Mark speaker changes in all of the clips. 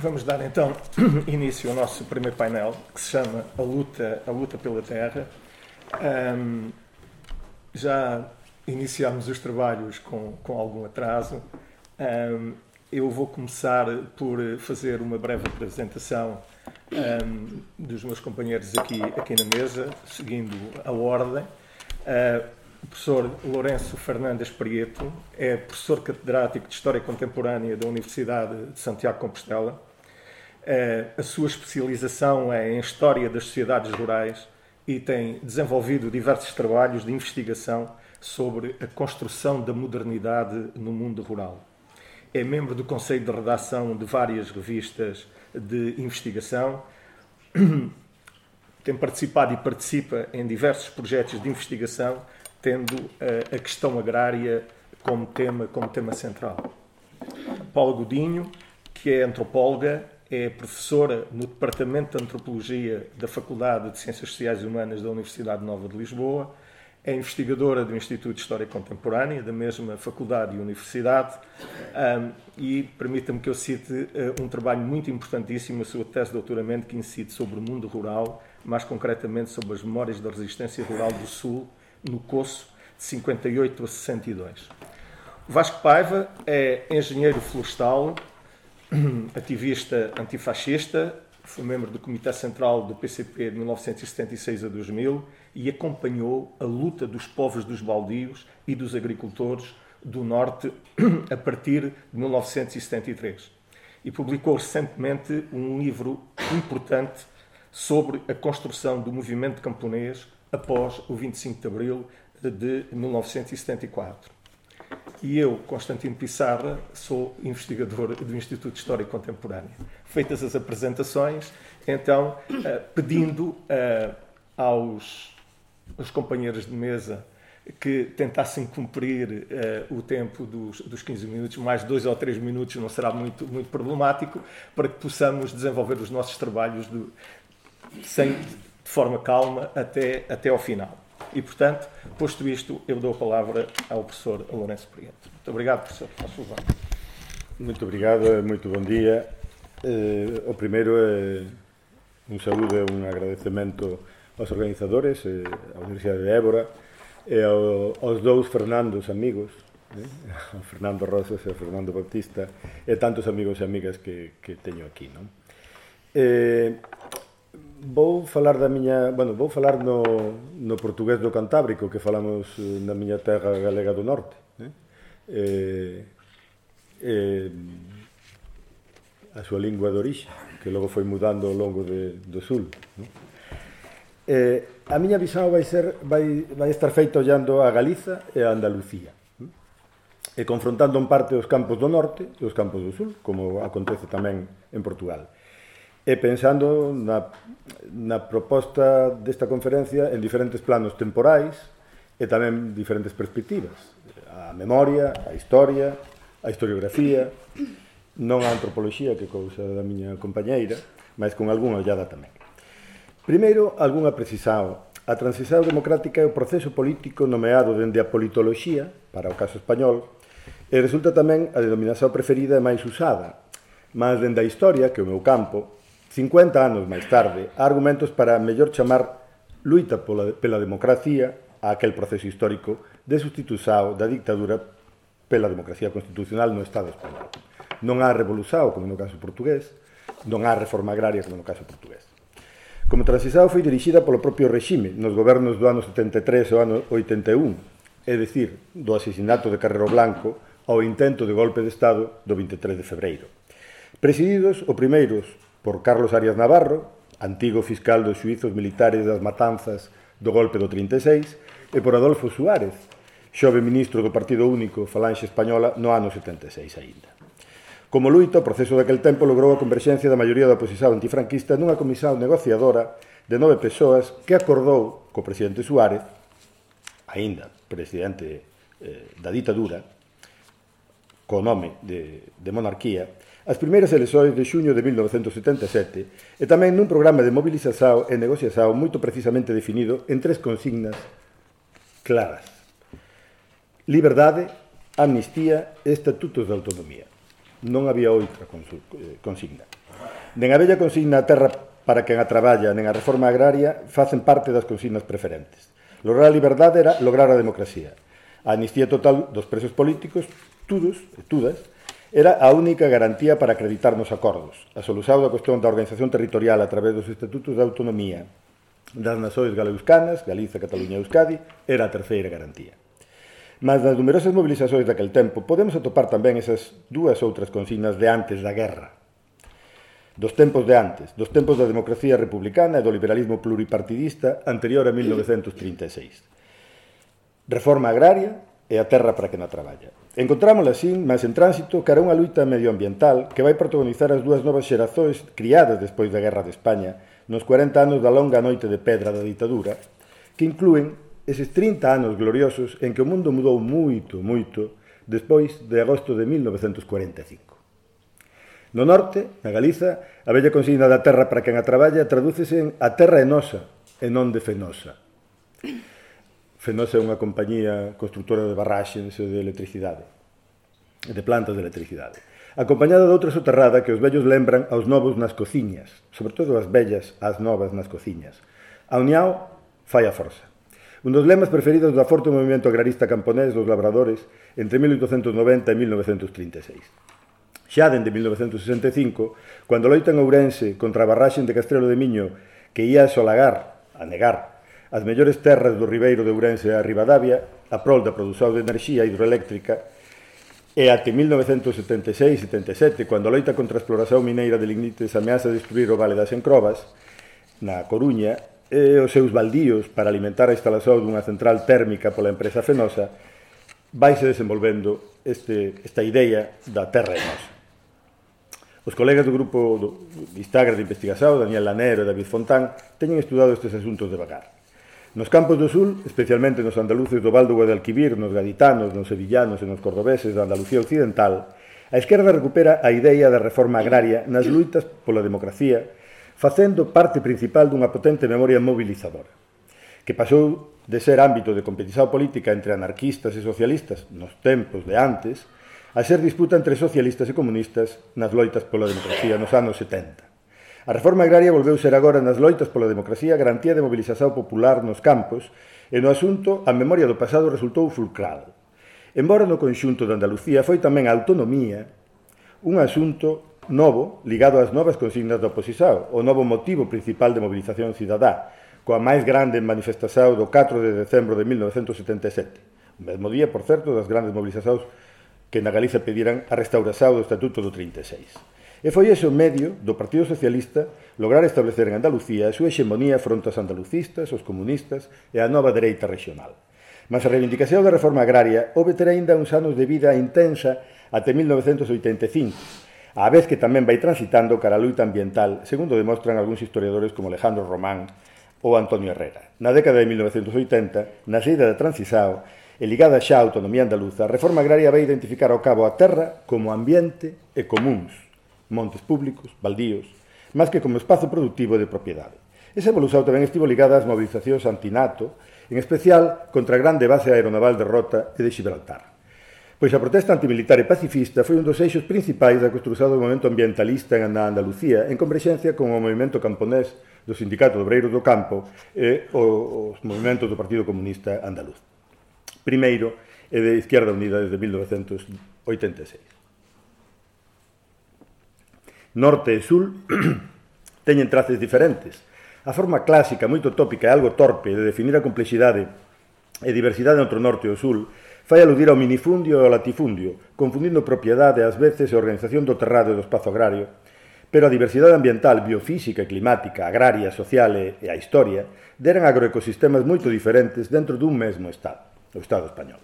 Speaker 1: Vamos dar então início ao nosso primeiro painel, que se chama A Luta, a luta pela Terra. Um, já iniciámos os trabalhos com, com algum atraso. Um, eu vou começar por fazer uma breve apresentação um, dos meus companheiros aqui, aqui na mesa, seguindo a ordem. Uh, o professor Lourenço Fernandes Prieto é professor catedrático de História Contemporânea da Universidade de Santiago de Compostela. Uh, a sua especialização é em História das Sociedades Rurais e tem desenvolvido diversos trabalhos de investigação sobre a construção da modernidade no mundo rural. É membro do Conselho de Redação de várias revistas de investigação, tem participado e participa em diversos projetos de investigação, tendo a, a questão agrária como tema, como tema central. Paula Godinho, que é antropóloga, é professora no Departamento de Antropologia da Faculdade de Ciências Sociais e Humanas da Universidade Nova de Lisboa, é investigadora do Instituto de História Contemporânea, da mesma faculdade e universidade, um, e permita-me que eu cite uh, um trabalho muito importantíssimo, a sua tese de doutoramento, que incide sobre o mundo rural, mais concretamente sobre as memórias da resistência rural do Sul, no Coço, de 58 a 62. Vasco Paiva é engenheiro florestal, ativista antifascista, foi membro do Comitê Central do PCP de 1976 a 2000 e acompanhou a luta dos povos dos baldios e dos agricultores do Norte a partir de 1973. E publicou recentemente um livro importante sobre a construção do movimento camponês após o 25 de Abril de 1974. E eu, Constantino Pissarra, sou investigador do Instituto de História Contemporânea. Feitas as apresentações, então, eh, pedindo eh, aos, aos companheiros de mesa que tentassem cumprir uh, o tempo dos, dos 15 minutos, mais dois ou três minutos não será muito, muito problemático, para que possamos desenvolver os nossos trabalhos do, sem, de forma calma até, até ao final. E, portanto, posto isto, eu dou a palavra ao professor Lourenço Prieto. Muito obrigado, professor.
Speaker 2: Muito obrigado, muito bom dia. Eh, o primeiro é un saúdo e un agradecemento aos organizadores, eh, Universidade de Évora, e ao, aos dous Fernandos amigos, eh? ao Fernando Rosas e ao Fernando Baptista, e tantos amigos e amigas que, que teño aquí. Non? Eh, Vou falar da miña, bueno, vou falar no, no portugués do Cantábrico que falamos eh, na miña terra galega do norte, eh? Eh, eh, a súa lingua de orixe, que logo foi mudando ao longo de, do sul, no? Eh, a miña visão vai ser vai, vai estar feita ollando a Galiza e a Andalucía e confrontando en parte os campos do norte e os campos do sul, como acontece tamén en Portugal e pensando na, na proposta desta conferencia en diferentes planos temporais e tamén diferentes perspectivas. A memoria, a historia, a historiografía, non a antropoloxía, que cousa da miña compañeira, mas con algunha ollada tamén. Primeiro, algunha precisao. A transición democrática é o proceso político nomeado dende a politoloxía, para o caso español, e resulta tamén a denominación preferida e máis usada. Mas dende a historia, que é o meu campo, 50 anos máis tarde, há argumentos para mellor chamar luita pola, pela democracia a aquel proceso histórico de sustituzao da dictadura pela democracia constitucional no Estado español. Non há revolución, como no caso portugués, non há reforma agraria, como no caso portugués. Como transisao foi dirixida polo propio regime nos gobernos do ano 73 ao ano 81, é dicir, do asesinato de Carrero Blanco ao intento de golpe de Estado do 23 de febreiro. Presididos o primeiros por Carlos Arias Navarro, antigo fiscal dos xuizos militares das matanzas do golpe do 36, e por Adolfo Suárez, xove ministro do Partido Único Falanxe Española no ano 76 aínda. Como luito, o proceso daquel tempo logrou a converxencia da maioría da oposición antifranquista nunha comisión negociadora de nove persoas que acordou co presidente Suárez, aínda presidente eh, da ditadura, co nome de, de monarquía, as primeiras eleccións de xuño de 1977 e tamén nun programa de mobilización e negociación moito precisamente definido en tres consignas claras. Liberdade, amnistía e estatutos de autonomía. Non había outra eh, consigna. Nen a bella consigna a terra para quen a traballa, nen a reforma agraria facen parte das consignas preferentes. Lograr a liberdade era lograr a democracia. A amnistía total dos presos políticos, todos e todas, Era a única garantía para acreditar nos acordos, a solución da cuestión da organización territorial a través dos estatutos de autonomía das nasoes galeuscanas, Galiza, Cataluña e Euskadi, era a terceira garantía. Mas nas numerosas mobilizacións daquel tempo podemos atopar tamén esas dúas outras consignas de antes da guerra. Dos tempos de antes, dos tempos da democracia republicana e do liberalismo pluripartidista anterior a 1936. Reforma agraria, e a terra para que na traballa. Encontrámola así, mas en tránsito, cara unha luita medioambiental que vai protagonizar as dúas novas xerazóis criadas despois da Guerra de España nos 40 anos da longa noite de pedra da ditadura, que incluen eses 30 anos gloriosos en que o mundo mudou moito, moito, despois de agosto de 1945. No norte, na Galiza, a bella consigna da terra para quen a traballa tradúcese en a terra é nosa e non de fenosa. Fenosa é unha compañía constructora de barraxes e de electricidade, de plantas de electricidade. Acompañada de outra soterrada que os vellos lembran aos novos nas cociñas, sobre todo as vellas ás novas nas cociñas. A uniao fai a forza. Un dos lemas preferidos do aforto movimento agrarista camponés dos labradores entre 1890 e 1936. Xa dende 1965, cando loitan Ourense contra a barraxe de Castrelo de Miño que ia a solagar, a negar, as mellores terras do Ribeiro de Ourense a Ribadavia, a prol da produción de enerxía hidroeléctrica, e até 1976-77, cando a loita contra a exploración mineira de lignites ameaza destruir o Vale das Encrobas, na Coruña, e os seus baldíos para alimentar a instalación dunha central térmica pola empresa Fenosa, vaise desenvolvendo este, esta idea da terra e nosa. Os colegas do grupo do Instagram de investigación, Daniel Lanero e David Fontán, teñen estudado estes asuntos de vagar. Nos campos do sul, especialmente nos andaluces do Val do Guadalquivir, nos gaditanos, nos sevillanos e nos cordobeses da Andalucía Occidental, a esquerda recupera a idea da reforma agraria nas luitas pola democracia, facendo parte principal dunha potente memoria mobilizadora, que pasou de ser ámbito de competición política entre anarquistas e socialistas nos tempos de antes, a ser disputa entre socialistas e comunistas nas loitas pola democracia nos anos 70. A reforma agraria volveu ser agora nas loitas pola democracia garantía de mobilización popular nos campos e no asunto a memoria do pasado resultou fulcral. Embora no conxunto de Andalucía foi tamén a autonomía un asunto novo ligado ás novas consignas da oposición, o novo motivo principal de mobilización cidadá, coa máis grande manifestación do 4 de decembro de 1977. O mesmo día, por certo, das grandes mobilizacións que na Galiza pediran a restauración do Estatuto do 36. E foi ese o medio do Partido Socialista lograr establecer en Andalucía a súa hexemonía fronte aos andalucistas, os comunistas e a nova dereita regional. Mas a reivindicación da reforma agraria houve ter aínda uns anos de vida intensa até 1985, á vez que tamén vai transitando cara a luita ambiental, segundo demostran algúns historiadores como Alejandro Román ou Antonio Herrera. Na década de 1980, na saída da Transisao, e ligada xa á autonomía andaluza, a reforma agraria vai identificar ao cabo a terra como ambiente e comuns montes públicos, baldíos, máis que como espazo productivo de propiedade. Esa evolución tamén estivo ligada ás movilizacións antinato, en especial contra a grande base aeronaval de Rota e de Gibraltar. Pois a protesta antimilitar e pacifista foi un dos eixos principais da construción do movimento ambientalista en Andalucía en converxencia con o movimento camponés do Sindicato de Obreiros do Campo e os movimentos do Partido Comunista Andaluz. Primeiro, e de Izquierda Unida desde 1986 norte e sul, teñen traces diferentes. A forma clásica, moito tópica e algo torpe de definir a complexidade e diversidade entre o norte e o sul fai aludir ao minifundio e ao latifundio, confundindo propiedade ás veces e organización do terrado e do espazo agrario, pero a diversidade ambiental, biofísica e climática, agraria, social e, a historia deran agroecosistemas moito diferentes dentro dun mesmo Estado, o Estado español.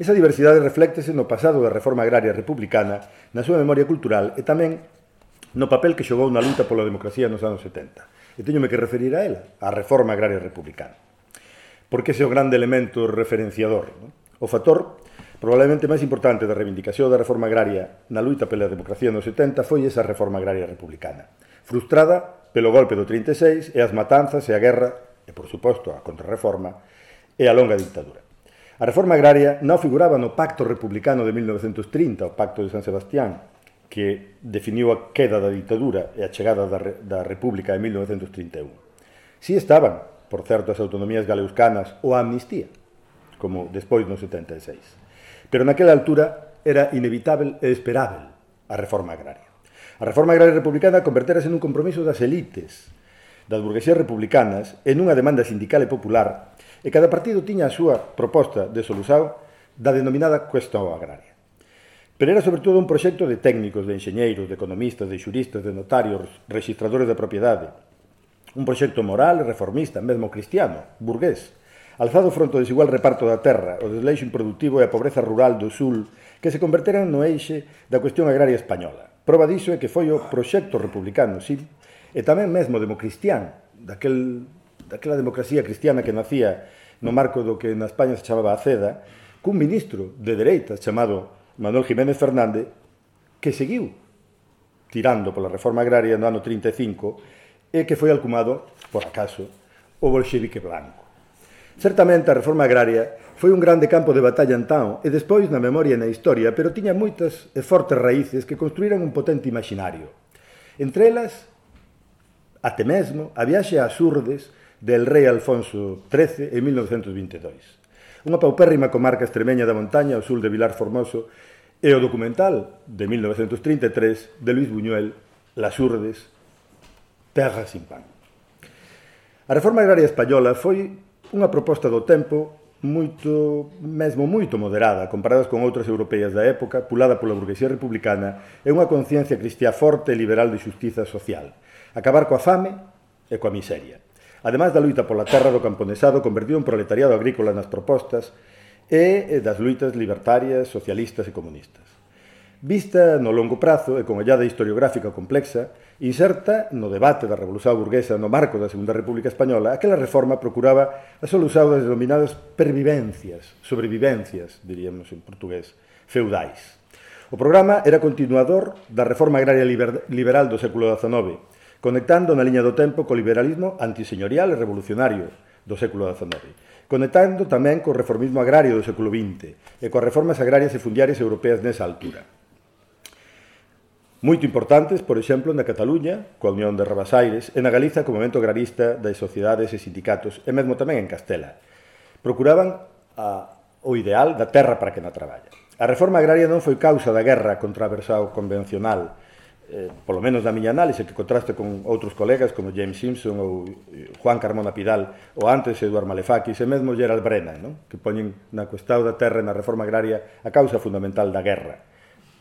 Speaker 2: Esa diversidade reflectese no pasado da reforma agraria republicana, na súa memoria cultural e tamén no papel que xogou na luta pola democracia nos anos 70. E teñome que referir a ela, a reforma agraria republicana. Porque ese é o grande elemento referenciador. Non? O factor probablemente máis importante da reivindicación da reforma agraria na luita pola democracia nos 70 foi esa reforma agraria republicana. Frustrada pelo golpe do 36 e as matanzas e a guerra, e por suposto a contrarreforma, e a longa dictadura. A reforma agraria non figuraba no Pacto Republicano de 1930, o Pacto de San Sebastián, que definiu a queda da ditadura e a chegada da, da República en 1931. Si estaban, por certo, as autonomías galeuscanas ou a amnistía, como despois no 76. Pero naquela altura era inevitável e esperável a reforma agraria. A reforma agraria republicana converterase nun compromiso das elites, das burguesías republicanas, en unha demanda sindical e popular, e cada partido tiña a súa proposta de solución da denominada cuestión agraria. Pero era sobre todo un proxecto de técnicos, de enxeñeiros, de economistas, de xuristas, de notarios, registradores de propiedade. Un proxecto moral, reformista, mesmo cristiano, burgués, alzado fronte ao desigual reparto da terra, o desleixo improductivo e a pobreza rural do sul, que se converteran no eixe da cuestión agraria española. Proba diso é que foi o proxecto republicano, sí, e tamén mesmo democristián, daquel, daquela democracia cristiana que nacía no marco do que na España se chamaba a CEDA, cun ministro de dereitas chamado Manuel Jiménez Fernández, que seguiu tirando pola reforma agraria no ano 35 e que foi alcumado, por acaso, o bolxevique blanco. Certamente a reforma agraria foi un grande campo de batalla en tao e despois na memoria e na historia, pero tiña moitas e fortes raíces que construíran un potente imaginario. Entre elas, até mesmo, a viaxe a Surdes del rei Alfonso XIII en 1922. Unha paupérrima comarca extremeña da montaña ao sul de Vilar Formoso E o documental de 1933 de Luis Buñuel, Las Urdes, Terra sin pan. A reforma agraria española foi unha proposta do tempo moito, mesmo moito moderada comparadas con outras europeas da época, pulada pola burguesía republicana e unha conciencia cristiá forte e liberal de xustiza social. Acabar coa fame e coa miseria. Ademais da luita pola terra do camponesado convertido en proletariado agrícola nas propostas, e das luitas libertarias, socialistas e comunistas. Vista no longo prazo e con ollada historiográfica complexa, inserta no debate da Revolución Burguesa no marco da Segunda República Española, aquela reforma procuraba a solución das denominadas pervivencias, sobrevivencias, diríamos en portugués, feudais. O programa era continuador da reforma agraria liberal do século XIX, conectando na liña do tempo co liberalismo antiseñorial e revolucionario do século XIX conectando tamén co reformismo agrario do século XX e coas reformas agrarias e fundiarias europeas nesa altura. Moito importantes, por exemplo, na Cataluña, coa Unión de Rabasaires, e na Galiza co movimento agrarista das sociedades e sindicatos, e mesmo tamén en Castela. Procuraban a, o ideal da terra para que na traballa. A reforma agraria non foi causa da guerra contra a versao convencional, eh, polo menos da miña análise, que contraste con outros colegas como James Simpson ou eh, Juan Carmona Pidal, ou antes Eduard Malefakis e mesmo Gerald Brennan, non? que poñen na cuestao da terra e na reforma agraria a causa fundamental da guerra,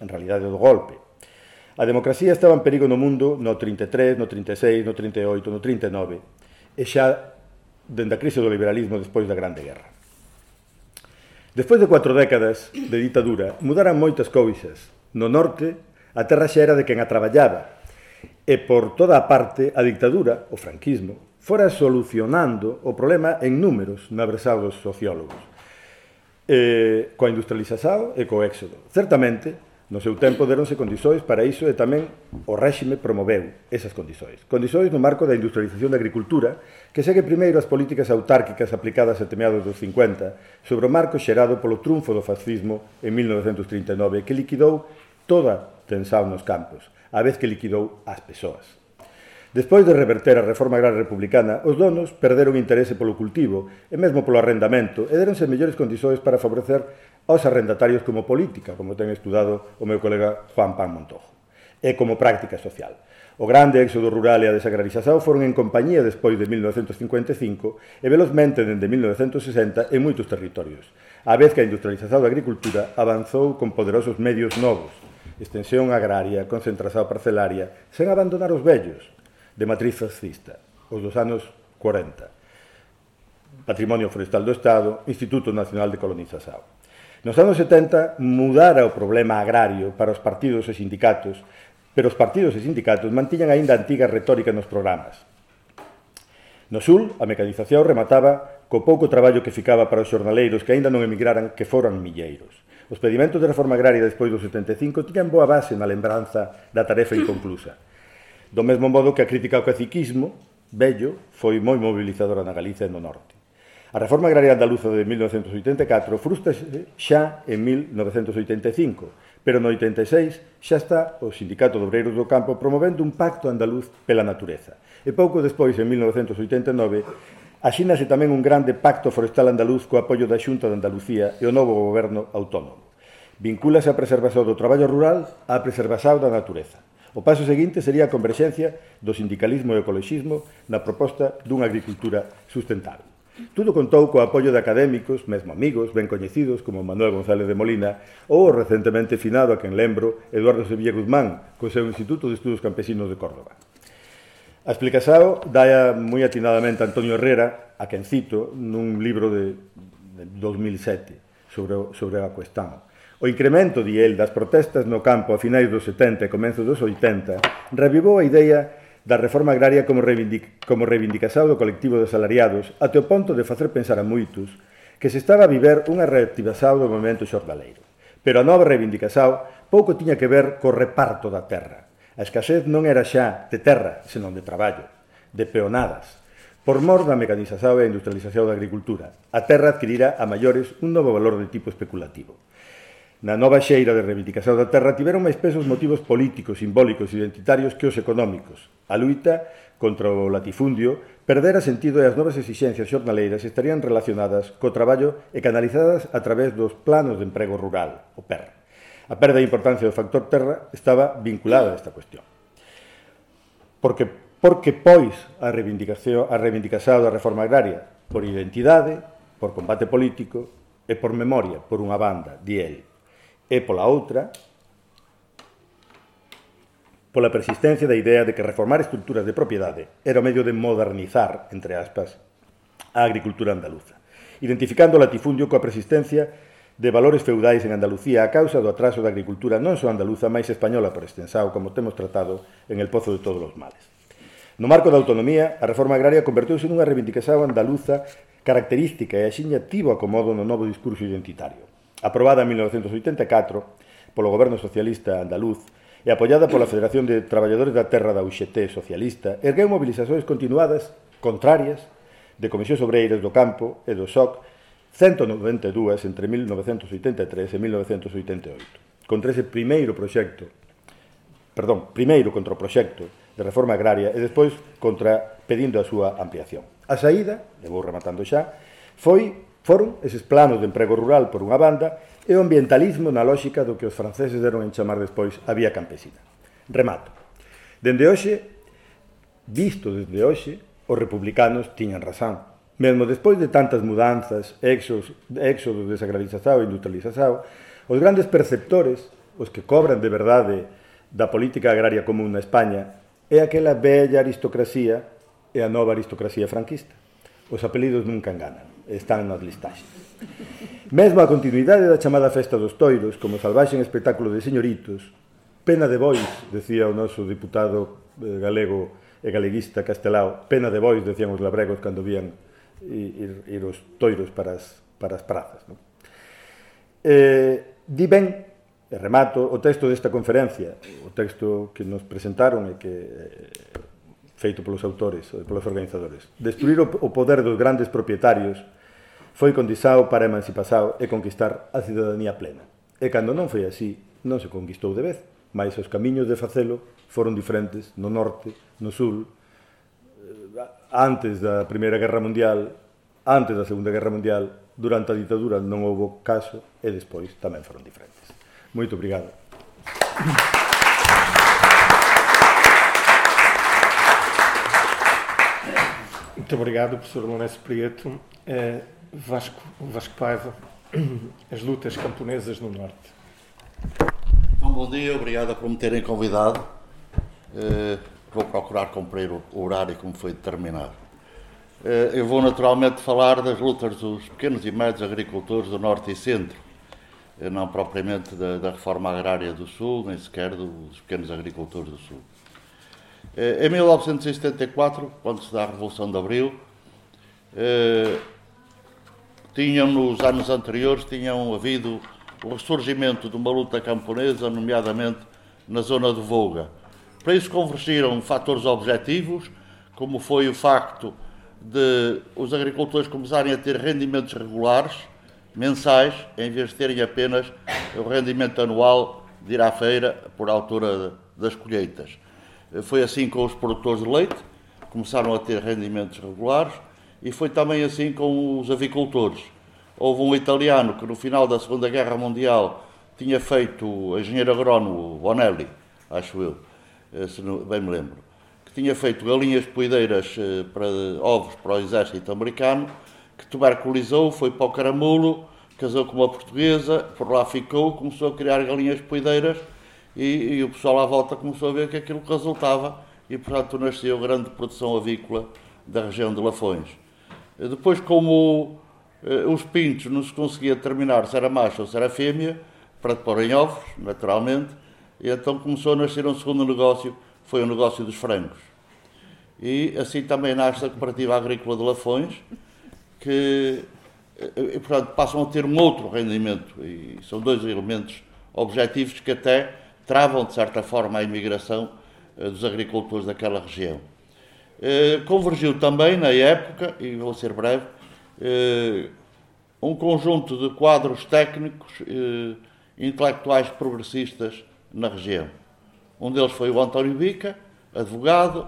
Speaker 2: en realidade do golpe. A democracia estaba en perigo no mundo no 33, no 36, no 38, no 39, e xa dende a crise do liberalismo despois da Grande Guerra. Despois de cuatro décadas de ditadura, mudaran moitas cousas no norte A terra xa era de quen a traballaba. E por toda a parte, a dictadura, o franquismo, fora solucionando o problema en números na versado dos sociólogos. E, coa industrialización e co éxodo. Certamente, No seu tempo deronse condições para iso e tamén o réxime promoveu esas condições. Condições no marco da industrialización da agricultura, que segue primeiro as políticas autárquicas aplicadas a temeados dos 50 sobre o marco xerado polo triunfo do fascismo en 1939, que liquidou toda tensao nos campos, a vez que liquidou as persoas. Despois de reverter a reforma agraria republicana, os donos perderon interese polo cultivo e mesmo polo arrendamento e deronse mellores condições para favorecer aos arrendatarios como política, como ten estudado o meu colega Juan Pan Montojo, e como práctica social. O grande éxodo rural e a desagrarización foron en compañía despois de 1955 e velozmente dende 1960 en moitos territorios, a vez que a industrialización da agricultura avanzou con poderosos medios novos, extensión agraria, concentración parcelaria, sen abandonar os vellos de matriz fascista, os dos anos 40. Patrimonio Forestal do Estado, Instituto Nacional de Colonización. Nos anos 70 mudara o problema agrario para os partidos e sindicatos, pero os partidos e sindicatos mantiñan aínda a antiga retórica nos programas. No sul, a mecanización remataba co pouco traballo que ficaba para os xornaleiros que aínda non emigraran que foran milleiros. Os pedimentos de reforma agraria despois do 75 tiñan boa base na lembranza da tarefa inconclusa. Do mesmo modo que a crítica ao caciquismo bello foi moi mobilizadora na Galicia e no norte. A reforma agraria andaluza de 1984 frustra xa en 1985, pero no 86 xa está o Sindicato de Obreiros do Campo promovendo un pacto andaluz pela natureza. E pouco despois, en 1989, Asínase tamén un grande pacto forestal andaluz co apoio da Xunta de Andalucía e o novo goberno autónomo. Vincúlase a preservación do traballo rural á preservación da natureza. O paso seguinte sería a converxencia do sindicalismo e o ecologismo na proposta dunha agricultura sustentable. Tudo contou co apoio de académicos, mesmo amigos, ben coñecidos como Manuel González de Molina ou recentemente finado a quen lembro Eduardo Sevilla Guzmán co seu Instituto de Estudos Campesinos de Córdoba. A explicación daia moi atinadamente Antonio Herrera, a quen cito, nun libro de, de 2007 sobre, sobre a cuestión. O incremento, di el, das protestas no campo a finais dos 70 e comenzos dos 80 revivou a ideia da reforma agraria como, reivindic como reivindicación do colectivo de salariados até o ponto de facer pensar a moitos que se estaba a viver unha reactivación do movimento xordaleiro. Pero a nova reivindicación pouco tiña que ver co reparto da terra, A escasez non era xa de terra, senón de traballo, de peonadas. Por mor da mecanización e industrialización da agricultura, a terra adquirira a maiores un novo valor de tipo especulativo. Na nova xeira de reivindicación da terra tiveron máis pesos motivos políticos, simbólicos e identitarios que os económicos. A luita contra o latifundio perdera sentido e as novas exixencias xornaleiras estarían relacionadas co traballo e canalizadas a través dos planos de emprego rural, o PER a perda de importancia do factor terra estaba vinculada a esta cuestión. Porque, porque pois, a reivindicación, a reivindicación da reforma agraria por identidade, por combate político e por memoria, por unha banda, di el, e pola outra, pola persistencia da idea de que reformar estructuras de propiedade era o medio de modernizar, entre aspas, a agricultura andaluza, identificando o latifundio coa persistencia de valores feudais en Andalucía a causa do atraso da agricultura non só andaluza, máis española por extensao, como temos tratado en el pozo de todos os males. No marco da autonomía, a reforma agraria converteuse nunha reivindicación andaluza característica e axiña tivo acomodo no novo discurso identitario. Aprobada en 1984 polo goberno socialista andaluz e apoiada pola Federación de Traballadores da Terra da UXT socialista, ergueu mobilizacións continuadas, contrarias, de comisións obreiras do campo e do SOC 192 entre 1983 e 1988, contra ese primeiro proxecto, perdón, primeiro contra o proxecto de reforma agraria e despois contra pedindo a súa ampliación. A saída, e vou rematando xa, foi foron eses planos de emprego rural por unha banda e o ambientalismo na lógica do que os franceses deron en chamar despois a vía campesina. Remato. Dende hoxe, visto desde hoxe, os republicanos tiñan razón Mesmo despois de tantas mudanzas, éxodos, éxodos desagralización e industrialización, os grandes perceptores, os que cobran de verdade da política agraria común na España, é aquela bella aristocracia e a nova aristocracia franquista. Os apelidos nunca enganan, están nas listaxes. Mesmo a continuidade da chamada Festa dos Toiros, como salvaxen espectáculo de señoritos, pena de bois, decía o noso diputado eh, galego e galeguista castelao, pena de bois, decían os labregos cando vían ir, ir os toiros para as, para as prazas. Non? Eh, di ben, e remato, o texto desta conferencia, o texto que nos presentaron e que eh, feito polos autores, eh, polos organizadores. Destruir o poder dos grandes propietarios foi condizado para emancipasao e conquistar a cidadanía plena. E cando non foi así, non se conquistou de vez, mas os camiños de facelo foron diferentes no norte, no sul, antes da Primeira Guerra Mundial, antes da Segunda Guerra Mundial, durante a ditadura non houve caso e despois tamén foron diferentes. Moito obrigado.
Speaker 1: Muito obrigado, professor Lourenço Prieto. Eh, Vasco, Vasco Paiva, as lutas camponesas no Norte.
Speaker 3: Então, bom dia, obrigado por me terem convidado. Eh, vou procurar cumprir o horário como foi determinado. Eh, eu vou naturalmente falar das lutas dos pequenos e médios agricultores do Norte e Centro, eh, não propriamente da, da reforma agrária do Sul, nem sequer dos pequenos agricultores do Sul. Eh, em 1974, quando se dá a Revolução de Abril, tinham nos anos anteriores tinham havido o ressurgimento de uma luta camponesa, nomeadamente na zona do Volga para isso convergiram fatores objetivos, como foi o facto de os agricultores começarem a ter rendimentos regulares, mensais, em vez de terem apenas o rendimento anual de ir à feira por altura das colheitas. Foi assim com os produtores de leite, começaram a ter rendimentos regulares, e foi também assim com os avicultores. Houve um italiano que no final da Segunda Guerra Mundial tinha feito, engenheiro agrónomo Bonelli, acho eu, eh, se bem me lembro, que tinha feito galinhas poideiras eh, para ovos para o exército americano, que tuberculizou, foi para o Caramulo, casou com uma portuguesa, por lá ficou, começou a criar galinhas poideiras e, e, o pessoal à volta começou a ver que aquilo resultava e, portanto, nasceu a grande produção avícola da região de Lafões. Depois, como eh, os pintos não se conseguia determinar se era macho ou se era fêmea, para pôr em ovos, naturalmente, e então começou a nascer um segundo negócio, foi o negócio dos frangos. E assim também nasce a Cooperativa Agrícola de Lafões, que, eh, e, portanto, passam a ter um outro rendimento, e são dois elementos objetivos que até travam, de certa forma, a imigração eh, dos agricultores daquela região. Eh, convergiu também, na época, e vou ser breve, eh, um conjunto de quadros técnicos intelectuais progressistas na região. Um deles foi o António Bica, advogado,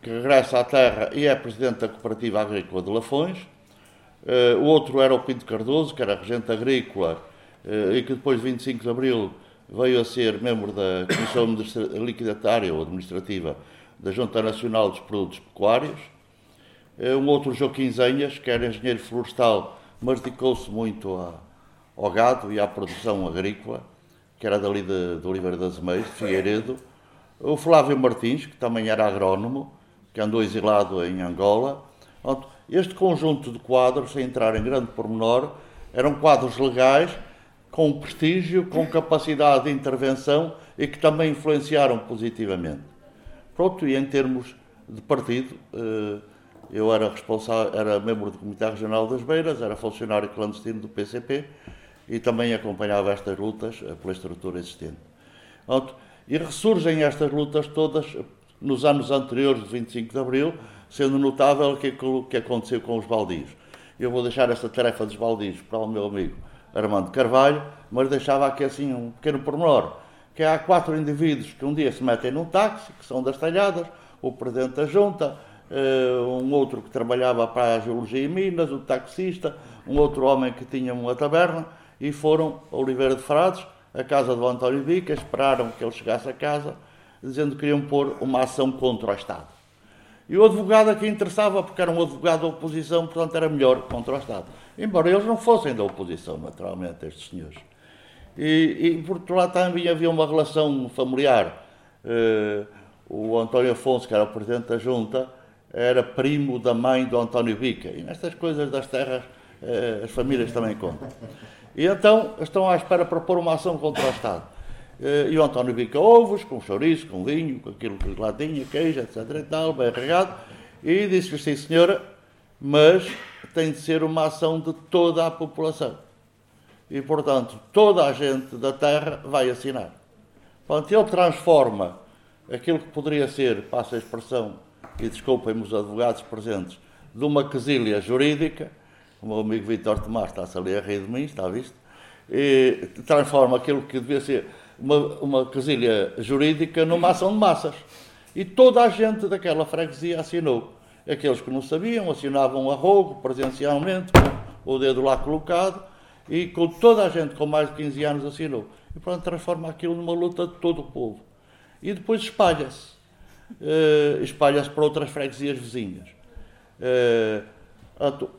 Speaker 3: que regressa à terra e é presidente da Cooperativa Agrícola de Lafões. O outro era o Pinto Cardoso, que era regente agrícola e que depois de 25 de Abril veio a ser membro da Comissão Liquidatária ou Administrativa da Junta Nacional dos Produtos Pecuários. Eh, um outro Joaquim Zenhas, que era engenheiro florestal, mas dedicou-se muito ao gado e à produção agrícola, que era dali de, de Oliveira das Meias, de Figueiredo. O Flávio Martins, que também era agrónomo, que andou exilado em Angola. Este conjunto de quadros, sem entrar em grande pormenor, eram quadros legais, com prestígio, com capacidade de intervenção e que também influenciaram positivamente. Pronto, e em termos de partido, eh, eu era responsável, era membro do Comitê Regional das Beiras, era funcionário clandestino do PCP e também acompanhava estas lutas eh, pela estrutura existente. E ressurgem estas lutas todas nos anos anteriores de 25 de Abril, sendo notável aquilo que aconteceu com os baldios. Eu vou deixar esta tarefa dos baldios para o meu amigo Armando Carvalho, mas deixava aqui assim um pequeno pormenor que há quatro indivíduos que um dia se metem num táxi, que são das talhadas, o presidente da junta, eh, um outro que trabalhava para a geologia e minas, o taxista, um outro homem que tinha uma taberna, e foram a Oliveira de Frades, a casa do António Bica, esperaram que ele chegasse a casa, dizendo que queriam pôr uma ação contra o Estado. E o advogado aqui interessava, porque era um advogado da oposição, portanto era melhor contra o Estado. Embora eles não fossem da oposição, naturalmente, estes senhores. E, e por outro lado também havia uma relação familiar. Uh, o António Afonso, que era o presidente da junta, era primo da mãe do António Bica. E nestas coisas das terras, uh, as famílias também contam. E então estão à espera para pôr uma ação contra o Estado. Uh, e o António Bica ovos, com chouriço, com vinho, com aquilo que lá tinha, queijo, etc. e tal, bem regado. E disse-lhe, sim senhora, mas tem de ser uma ação de toda a população e, portanto, toda a gente da Terra vai assinar. Portanto, ele transforma aquilo que poderia ser, passa a expressão, e desculpem-me os advogados presentes, de uma quesilha jurídica, o meu amigo Vitor Tomás está-se ali a rir de mim, está visto? E transforma aquilo que devia ser uma, uma quesilha jurídica numa ação de massas. E toda a gente daquela freguesia assinou. Aqueles que não sabiam assinavam a rogo, presencialmente, com o dedo lá colocado, e com toda a gente com mais de 15 anos assinou. E pronto, transforma aquilo numa luta de todo o povo. E depois espalha-se. Uh, espalha-se para outras freguesias vizinhas. Uh,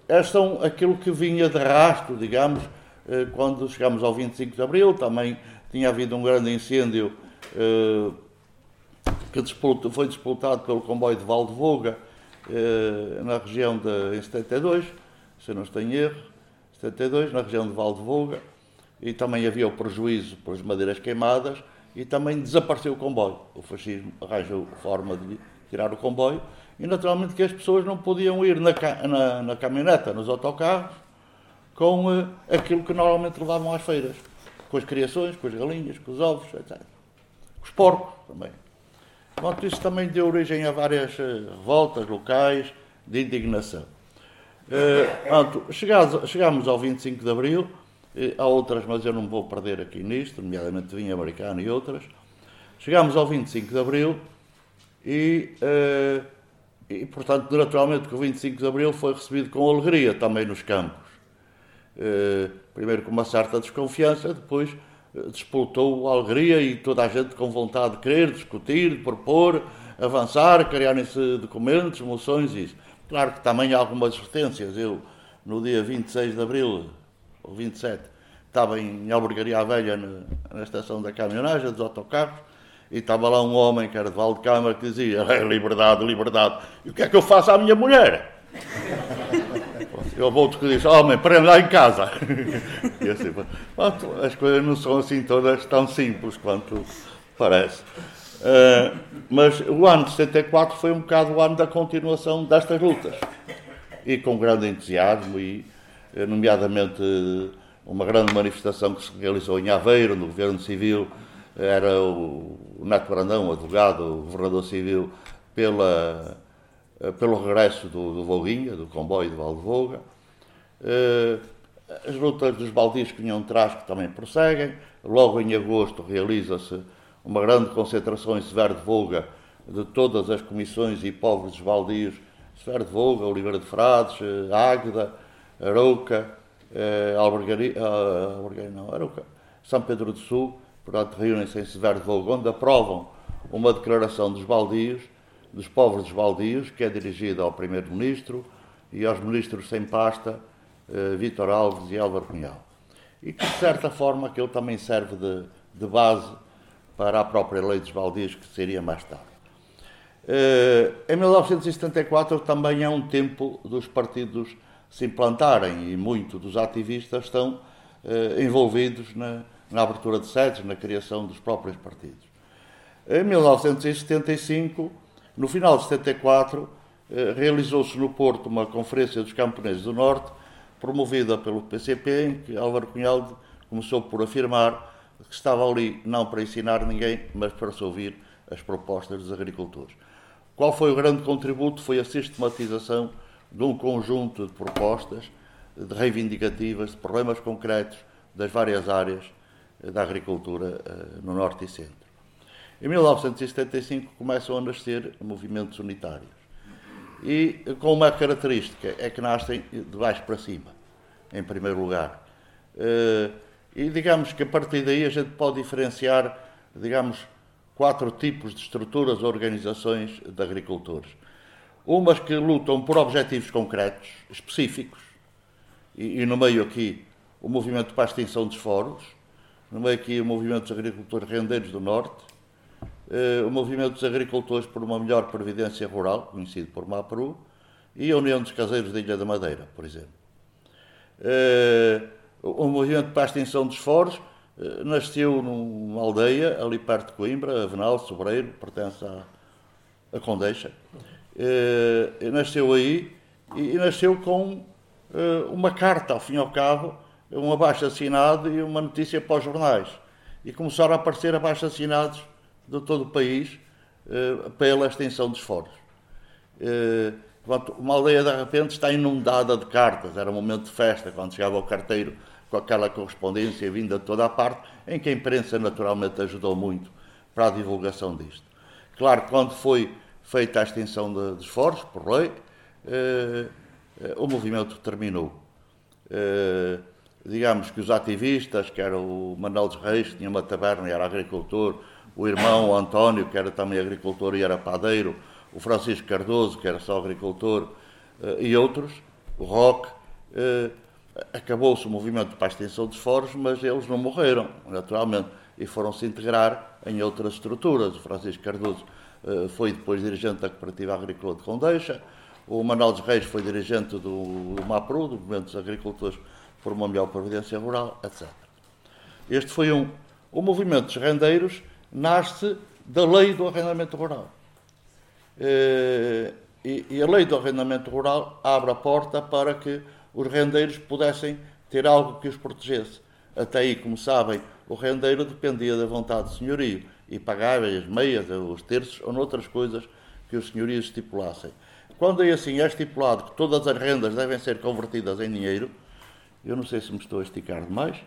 Speaker 3: estas são aquilo que vinha de rasto, digamos, uh, quando chegámos ao 25 de Abril. Também tinha havido um grande incêndio que disputa, foi disputado pelo comboio de Valdevoga, na região de, em 72, se não estou em erro. 72, na região de Valdevoga, e também havia o prejuízo pelas madeiras queimadas, e também desapareceu o comboio. O fascismo arranjou forma de tirar o comboio, e naturalmente que as pessoas não podiam ir na, na, na caminhoneta, nos autocarros, com uh, aquilo que normalmente levavam às feiras, com as criações, com as galinhas, com os ovos, etc. Os porcos também. Pronto, isso também deu origem a várias uh, revoltas locais de indignação. Uh, chegámos ao 25 de Abril, há outras, mas eu não vou perder aqui nisto, nomeadamente vinho americano e outras. Chegámos ao 25 de Abril e, uh, portanto, naturalmente que o 25 de Abril foi recebido com alegria também nos campos. Uh, primeiro com uma certa desconfiança, depois uh, despoltou a alegria e toda a gente com vontade de querer, discutir, propor, avançar, criarem-se documentos, moções e isso. Claro que também há algumas resistências. Eu, no dia 26 de Abril, ou 27, estava em Albergaria Velha, na, na estação da caminhonagem, dos autocarros, e estava lá um homem que era de Valdecâmara que dizia liberdade, liberdade. E o que é que eu faço à minha mulher? Eu vou que disse, homem, prende lá em casa. E assim, as coisas não são assim todas tão simples quanto parece. Uh, mas o ano de 74 foi um bocado o ano da continuação destas lutas. E com grande entusiasmo, e eh, nomeadamente uma grande manifestação que se realizou em Aveiro, no Governo Civil, era o Neto Brandão, advogado, governador civil, pela, eh, pelo regresso do, do do comboio de Valdevoga. Eh, as lutas dos baldios que vinham atrás que também prosseguem. Logo em agosto realiza-se uma grande concentração em Severo de Volga de todas as comissões e povos dos baldios, Severo de Volga, Oliveira de Frades, eh, Águeda, Arouca, Albergaria, Albergaria não, Arouca, São Pedro do Sul, portanto, reúnem-se em Severo de Volga, onde aprovam uma declaração dos baldios, dos povos dos baldios, que é dirigida ao Primeiro-Ministro e aos ministros sem pasta, eh, Vítor Alves e Álvaro Cunhal. E que, de certa forma, aquilo também serve de, de base para a própria lei dos baldios, que seria mais tarde. Eh, em 1974 também é um tempo dos partidos se implantarem e muitos dos ativistas estão eh, envolvidos na, na abertura de sedes, na criação dos próprios partidos. Em 1975, no final de 74, eh, realizou-se no Porto uma conferência dos camponeses do Norte, promovida pelo PCP, em que Álvaro Cunhal começou por afirmar que estava ali não para ensinar ninguém, mas para se ouvir as propostas dos agricultores. Qual foi o grande contributo? Foi a sistematização de um conjunto de propostas, de reivindicativas, de problemas concretos das várias áreas da agricultura eh, no Norte e Centro. Em 1975 começam a nascer movimentos unitários. E com uma característica, é que nascem de baixo para cima, em primeiro lugar. Eh, e digamos que a partir daí a gente pode diferenciar, digamos, quatro tipos de estruturas ou organizações de agricultores. Umas que lutam por objetivos concretos, específicos, e, e no meio aqui o movimento para a extinção dos foros, no meio aqui o movimento dos agricultores rendeiros do Norte, uh, o movimento dos agricultores por uma melhor previdência rural, conhecido por MAPRU, e a União dos Caseiros da Ilha da Madeira, por exemplo. Uh, o movimento para a extinção dos foros uh, nasceu numa aldeia ali perto de Coimbra, Avenal, Sobreiro, pertence à, à Condeixa. Nasceu aí e nasceu com uma carta, ao fim e ao cabo, um abaixo assinado e uma notícia para os jornais. E começaram a aparecer abaixo assinados de todo o país uh, pela extensão dos foros. Uh, uma aldeia de repente está inundada de cartas, era um momento de festa, quando chegava o carteiro com aquela correspondência vinda de toda a parte, em que a imprensa naturalmente ajudou muito para a divulgação disto. Claro, quando foi feita a extensão de, dos foros, por lei, uh, o movimento terminou. Digamos que os ativistas, que era o Manuel dos Reis, que tinha uma taberna e era agricultor, o irmão o António, que era também agricultor e era padeiro, o Francisco Cardoso, que era só agricultor, eh, e outros, o Roque, eh, acabou-se o movimento para a extensão dos foros, mas eles não morreram, naturalmente, e foram se integrar em outras estruturas. O Francisco Cardoso eh, foi depois dirigente da Cooperativa Agrícola de Condeixa, o Manuel dos Reis foi dirigente do, do MAPRU, do Movimento dos Agricultores por uma melhor providência rural, etc. Este foi um. O movimento dos rendeiros nasce da lei do arrendamento rural. Eh, e, a lei do arrendamento rural abre a porta para que os rendeiros pudessem ter algo que os protegesse. Até aí, como sabem, o rendeiro dependia da vontade do senhorio e pagava as meias, os terços ou noutras coisas que os senhorios estipulassem. Quando é assim é estipulado que todas as rendas devem ser convertidas em dinheiro, Eu não sei se me estou a esticar demais.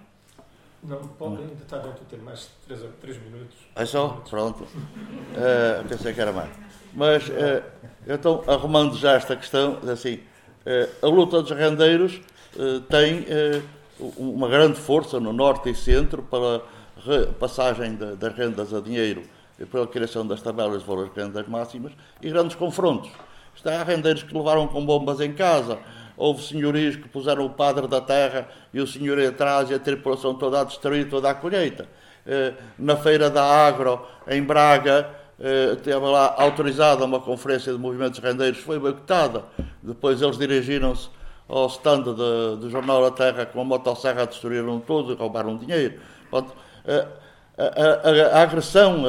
Speaker 1: Não, pode ainda está dentro, tem mais 3, 3 minutos.
Speaker 3: É só? Pronto. Uh, pensei que era mais. Mas, uh, então, arrumando já esta questão, assim, uh, a luta dos rendeiros uh, tem uma grande força no norte e centro para a passagem de, das rendas a dinheiro pela criação das tabelas de valores de rendas máximas e grandes confrontos. Está há rendeiros que levaram com bombas em casa, houve senhorios que puseram o padre da terra e o senhor atrás e a tripulação toda a destruir toda a colheita. Eh, na feira da Agro, em Braga, eh, teve lá autorizada uma conferência de movimentos rendeiros, foi boicotada. Depois eles dirigiram-se ao stand do Jornal da Terra com a motosserra, destruíram tudo e roubaram dinheiro. A, a, a, a agressão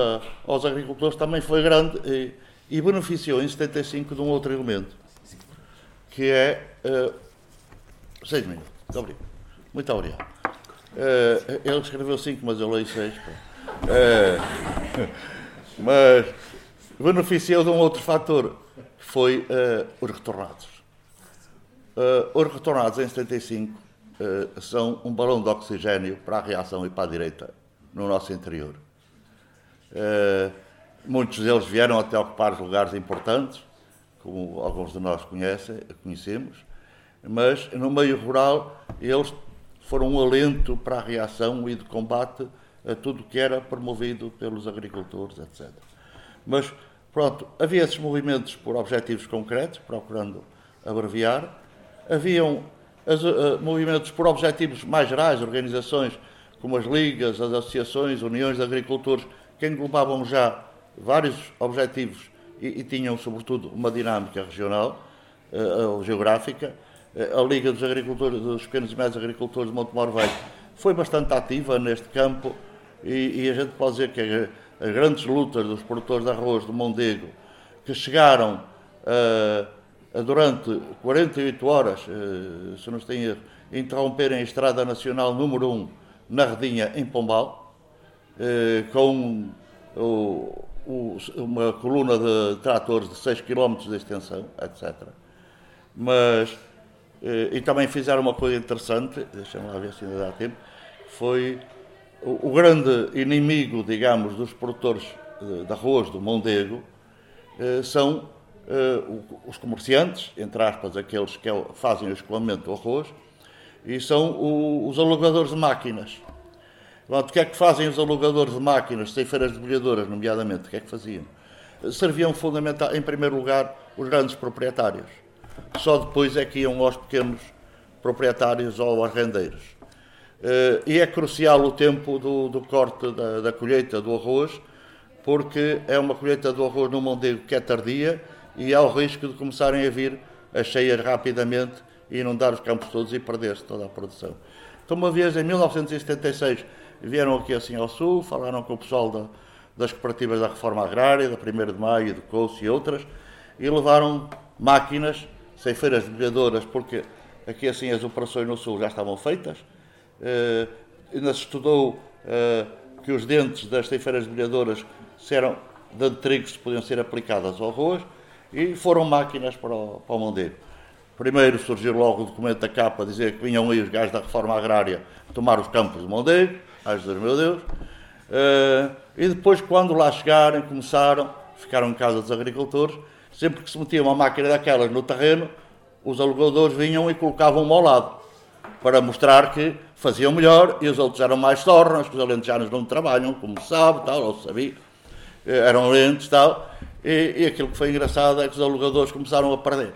Speaker 3: aos agricultores também foi grande e, e beneficiou em 75 de um outro elemento que é. Uh, seis minutos. Obrigado. Muito obrigado. Uh, ele escreveu cinco, mas eu leio seis. Uh, mas beneficiou de um outro fator, que foi os retornados. Os retornados em 75 uh, são um balão de oxigênio para a reação e para a direita no nosso interior. muitos deles vieram até ocupar lugares importantes, como alguns de nós conhecem, conhecemos, mas no meio rural eles foram um alento para a reação e de combate a tudo que era promovido pelos agricultores, etc. Mas, pronto, havia esses movimentos por objetivos concretos, procurando abreviar, haviam as, uh, movimentos por objetivos mais gerais, organizações como as ligas, as associações, uniões de agricultores, que englobavam já vários objetivos e, e tinham, sobretudo, uma dinâmica regional uh, ou geográfica. A Liga dos Agricultores, dos Pequenos e Médios Agricultores de Montemor Velho foi bastante ativa neste campo e, e a gente pode dizer que as grandes lutas dos produtores de arroz do Mondego, que chegaram uh, durante 48 horas, uh, se não estou em interromperem a Estrada Nacional número 1 na Redinha, em Pombal, uh, com o, uma coluna de tratores de 6 km de extensão, etc. Mas, e também fizeram uma coisa interessante, deixa-me lá ver se ainda dá tempo, foi o, o grande inimigo, digamos, dos produtores de, de arroz do Mondego, eh, são eh, os comerciantes, entre aspas, aqueles que é fazem o escoamento do arroz, e são os alugadores de máquinas. O que é que fazem os alugadores de máquinas, ceifeiras debulhadoras, nomeadamente? O que é que faziam? Serviam fundamental, em primeiro lugar, os grandes proprietários. Só depois é que iam aos pequenos proprietários ou arrendeiros. Eh, e é crucial o tempo do, do corte da, da, colheita do arroz, porque é uma colheita do arroz no Mondego que é tardia e há o risco de começarem a vir as cheias rapidamente e inundar os campos todos e perder-se toda a produção. Então, uma vez em 1976, vieram aqui assim ao Sul, falaram com o pessoal da, das cooperativas da reforma agrária, da 1 de Maio, do COUCE e outras, e levaram máquinas, ceifeiras bebedoras, porque aqui assim as operações no Sul já estavam feitas. Uh, ainda se estudou uh, que os dentes das ceifeiras se eram de trigo se podiam ser aplicadas ao arroz e foram máquinas para o, para o Mondeiro. Primeiro surgiu logo o documento da capa a dizer que vinham aí os gajos da reforma agrária tomar os campos de Mondeiro ai Jesus meu Deus. Uh, e depois, quando lá chegarem, começaram, ficaram em casa dos agricultores, sempre que se metia uma máquina daquelas no terreno, os alugadores vinham e colocavam-me ao lado, para mostrar que faziam melhor e os outros eram mais tornas, que os alentejanos não trabalham, como se sabe, tal, ou sabia, eh, eram lentes tal, e, e aquilo que foi engraçado é que os alugadores começaram a perder,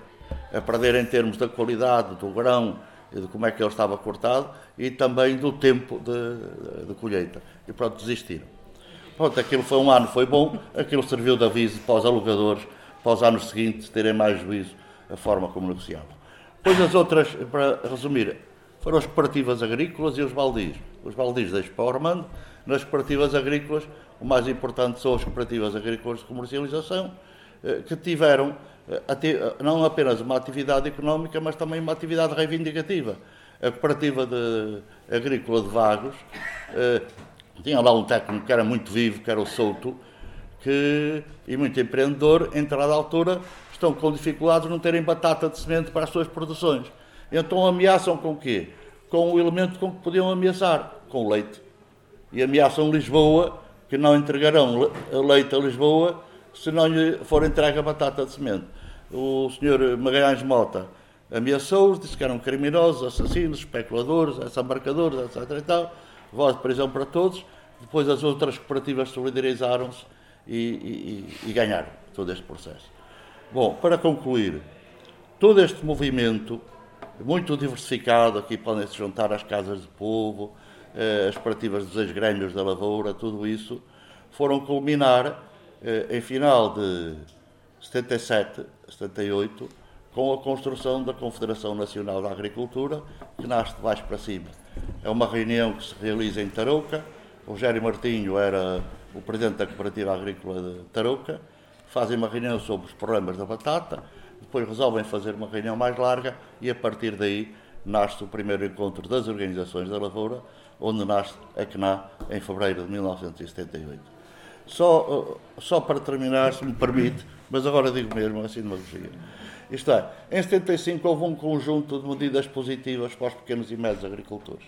Speaker 3: a perder em termos da qualidade do grão, de como é que ele estava cortado e também do tempo de, de colheita. E pronto, desistiram. Pronto, aquilo foi um ano, foi bom, aquilo serviu de aviso para os alugadores, para os anos seguintes terem mais juízo a forma como negociavam. Depois as outras, para resumir, foram as cooperativas agrícolas e os baldios. Os baldios deixo para o Armando, nas cooperativas agrícolas, o mais importante são as cooperativas agrícolas de comercialização, eh, que tiveram não apenas uma atividade económica, mas também uma atividade reivindicativa. A cooperativa de, agrícola de Vagos eh, tinha lá um técnico que era muito vivo, que era o Souto, que, e muito empreendedor, em determinada altura, estão com dificuldades de não terem batata de semente para as suas produções. Então ameaçam com o quê? com o elemento com que podiam ameaçar, com leite. E ameaçam Lisboa, que não entregarão leite a Lisboa se não lhe for entregue a batata de semente. O senhor Magalhães Mota ameaçou-os, disse que eram criminosos, assassinos, especuladores, embarcadores, etc. Voz de prisão para todos. Depois as outras cooperativas solidarizaram-se e, e, e ganharam todo este processo. Bom, para concluir, todo este movimento, muito diversificado, aqui podem se juntar as casas de povo, eh, as cooperativas dos ex-grêmios da lavoura, tudo isso, foram culminar eh, em final de 77, 78, com a construção da Confederação Nacional da Agricultura, que nasce de baixo para cima. É uma reunião que se realiza em Tarouca. Rogério Martinho era o presidente da Cooperativa Agrícola de Tarouca. Fazem uma reunião sobre os problemas da batata, depois resolvem fazer uma reunião mais larga e a partir daí nasce o primeiro encontro das organizações da lavoura, onde nasce a CNA em fevereiro de 1978. Só, só para terminar, se me permite, mas agora digo mesmo assim de demagogia. Isto é, em 75 houve um conjunto de medidas positivas para os pequenos e médios agricultores.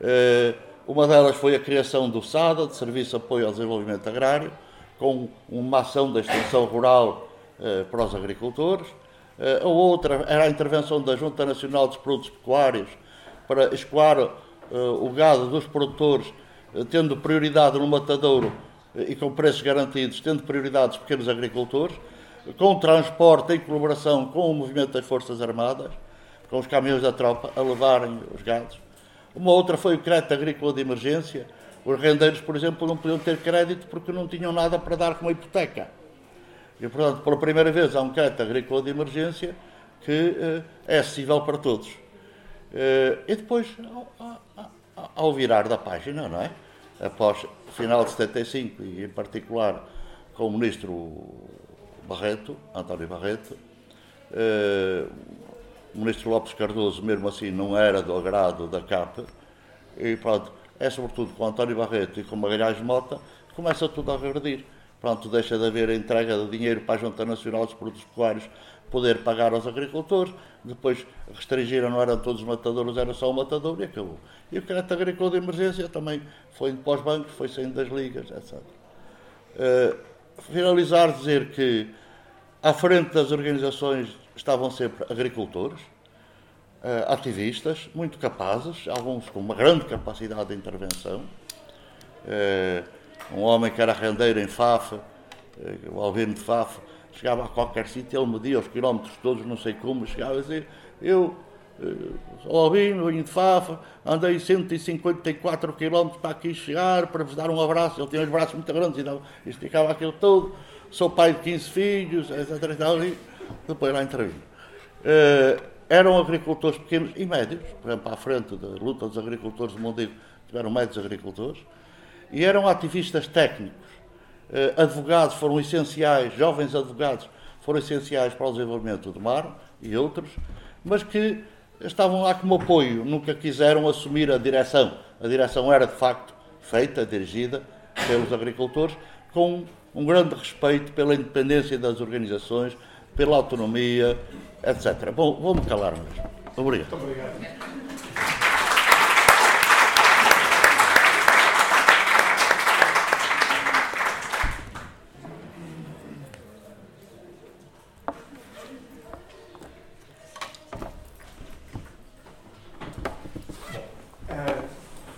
Speaker 3: Eh, uma delas foi a criação do SADA, de Serviço de Apoio ao Desenvolvimento Agrário, com uma ação da extensão rural eh, para os agricultores. Eh, a outra era a intervenção da Junta Nacional dos Produtos Pecuários para escoar o gado dos produtores, tendo prioridade no matadouro e com preços garantidos, tendo prioridade os pequenos agricultores com transporte em colaboração com o movimento das Forças Armadas, com os caminhões da tropa a levarem os gados. Uma outra foi o crédito agrícola de emergência. Os rendeiros, por exemplo, não podiam ter crédito porque não tinham nada para dar como hipoteca. E, portanto, pela primeira vez há um crédito agrícola de emergência que eh, é acessível para todos. Eh, e depois, ao, ao, ao virar da página, não é? Após o final de 75 e, em particular, com o ministro Barreto, António Barreto. Uh, o ministro Lopes Cardoso, mesmo assim, não era do agrado da CAP. E pronto, é sobretudo com António Barreto e com Magalhães Mota começa tudo a regredir. Pronto, deixa de haver entrega de dinheiro para a Junta Nacional dos Produtos Pecuários poder pagar aos agricultores, depois restringiram, não eram todos os matadores, era só o matador e acabou. E o crédito agrícola de emergência também foi indo para os bancos, foi saindo das ligas, etc. Uh, eh, finalizar dizer que à frente das organizações estavam sempre agricultores, eh, ativistas, muito capazes, alguns com uma grande capacidade de intervenção. Eh, um homem que era rendeiro em Faf, eh, o Albino de Faf, chegava a qualquer sítio, ele media os quilómetros todos, não sei como, chegava a dizer, eu sou Albino, venho de Fafa, andei 154 quilómetros para aqui chegar, para vos dar um abraço, ele tinha os braços muito grandes e esticava aquilo todo, sou pai de 15 filhos, etc. E, tal, e depois lá intervim. Uh, eram agricultores pequenos e médios, por exemplo, à frente da luta dos agricultores do Mondego, tiveram médios agricultores, e eram ativistas técnicos. Uh, advogados foram essenciais, jovens advogados foram essenciais para o desenvolvimento do mar e outros, mas que estavam lá como apoio, nunca quiseram assumir a direção. A direção era, de facto, feita, dirigida pelos agricultores, com um grande respeito pela independência das organizações, pela autonomia, etc. Bom, vou-me calar mesmo. Obrigado. Muito obrigado.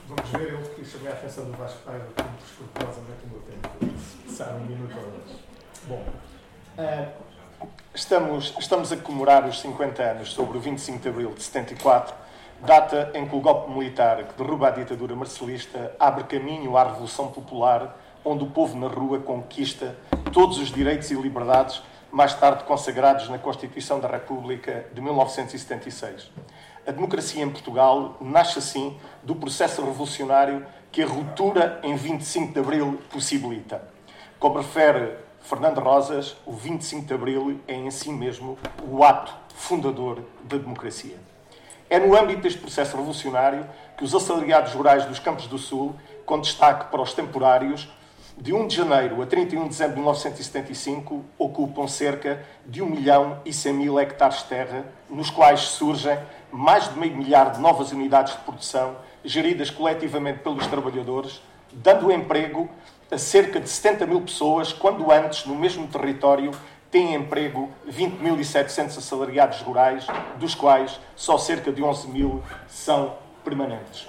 Speaker 1: Vamos ver, eu quis chamar a atenção do Vasco Paiva, que escrupulosamente o meu tempo um minuto ou dois. Bom, uh, estamos, estamos a comemorar os 50 anos sobre o 25 de abril de 74, data em que o golpe militar que derruba a ditadura marcelista abre caminho à Revolução Popular, onde o povo na rua conquista todos os direitos e liberdades mais tarde consagrados na Constituição da República de 1976. A democracia em Portugal nasce assim do processo revolucionário que a ruptura em 25 de abril possibilita. Como refere Fernando Rosas, o 25 de Abril é em si mesmo o ato fundador da democracia. É no âmbito deste processo revolucionário que os assalariados rurais dos Campos do Sul, com destaque para os temporários, de 1 de janeiro a 31 de dezembro de 1975, ocupam cerca de 1 milhão e 100 mil hectares de terra, nos quais surgem mais de meio milhar de novas unidades de produção, geridas coletivamente pelos trabalhadores, dando emprego a cerca de 70 mil pessoas, quando antes, no mesmo território, têm emprego 20.700 assalariados rurais, dos quais só cerca de 11 mil são permanentes.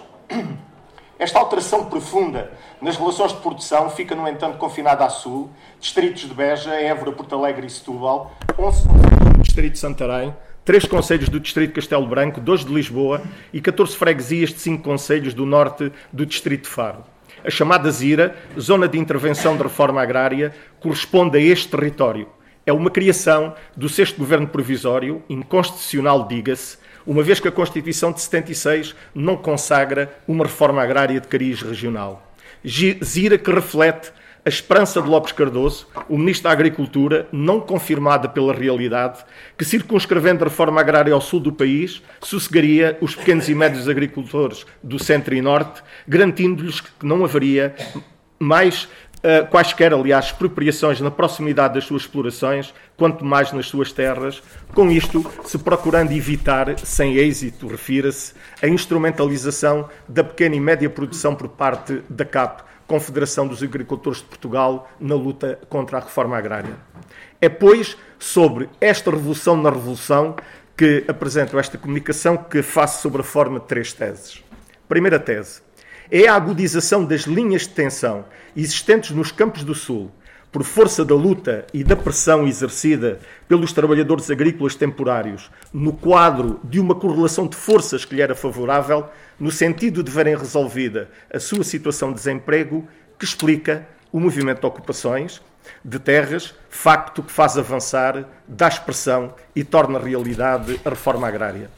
Speaker 1: Esta alteração profunda nas relações de produção fica, no entanto, confinada a sul, distritos de Beja, Évora, Porto Alegre e Setúbal, 11 do distrito de Santarém, três conselhos do Distrito de Castelo Branco, dois de Lisboa e 14 freguesias de cinco conselhos do norte do Distrito de Faro. A chamada ZIRA, Zona de Intervenção de Reforma Agrária, corresponde a este território. É uma criação do sexto governo provisório, inconstitucional, diga-se, uma vez que a Constituição de 76 não consagra uma reforma agrária de cariz regional. ZIRA que reflete a esperança de Lopes Cardoso, o Ministro da Agricultura, não confirmada pela realidade, que circunscrevendo a reforma agrária ao sul do país, sossegaria os pequenos e médios agricultores do centro e norte, garantindo-lhes que não haveria mais uh, quaisquer, aliás, expropriações na proximidade das suas explorações, quanto mais nas suas terras, com isto se procurando evitar, sem êxito, refira-se, a instrumentalização da pequena e média produção por parte da CAP, Confederação dos Agricultores de Portugal na luta contra a reforma agrária. É, pois, sobre esta revolução na revolução que apresento esta comunicação que faço sobre a forma de três teses. Primeira tese é a agudização das linhas de tensão existentes nos campos do Sul, por força da luta e da pressão exercida pelos trabalhadores agrícolas temporários, no quadro de uma correlação de forças que lhe era favorável, no sentido de verem resolvida a sua situação de desemprego, que explica o movimento de ocupações de terras, facto que faz avançar, dá expressão e torna realidade a reforma agrária.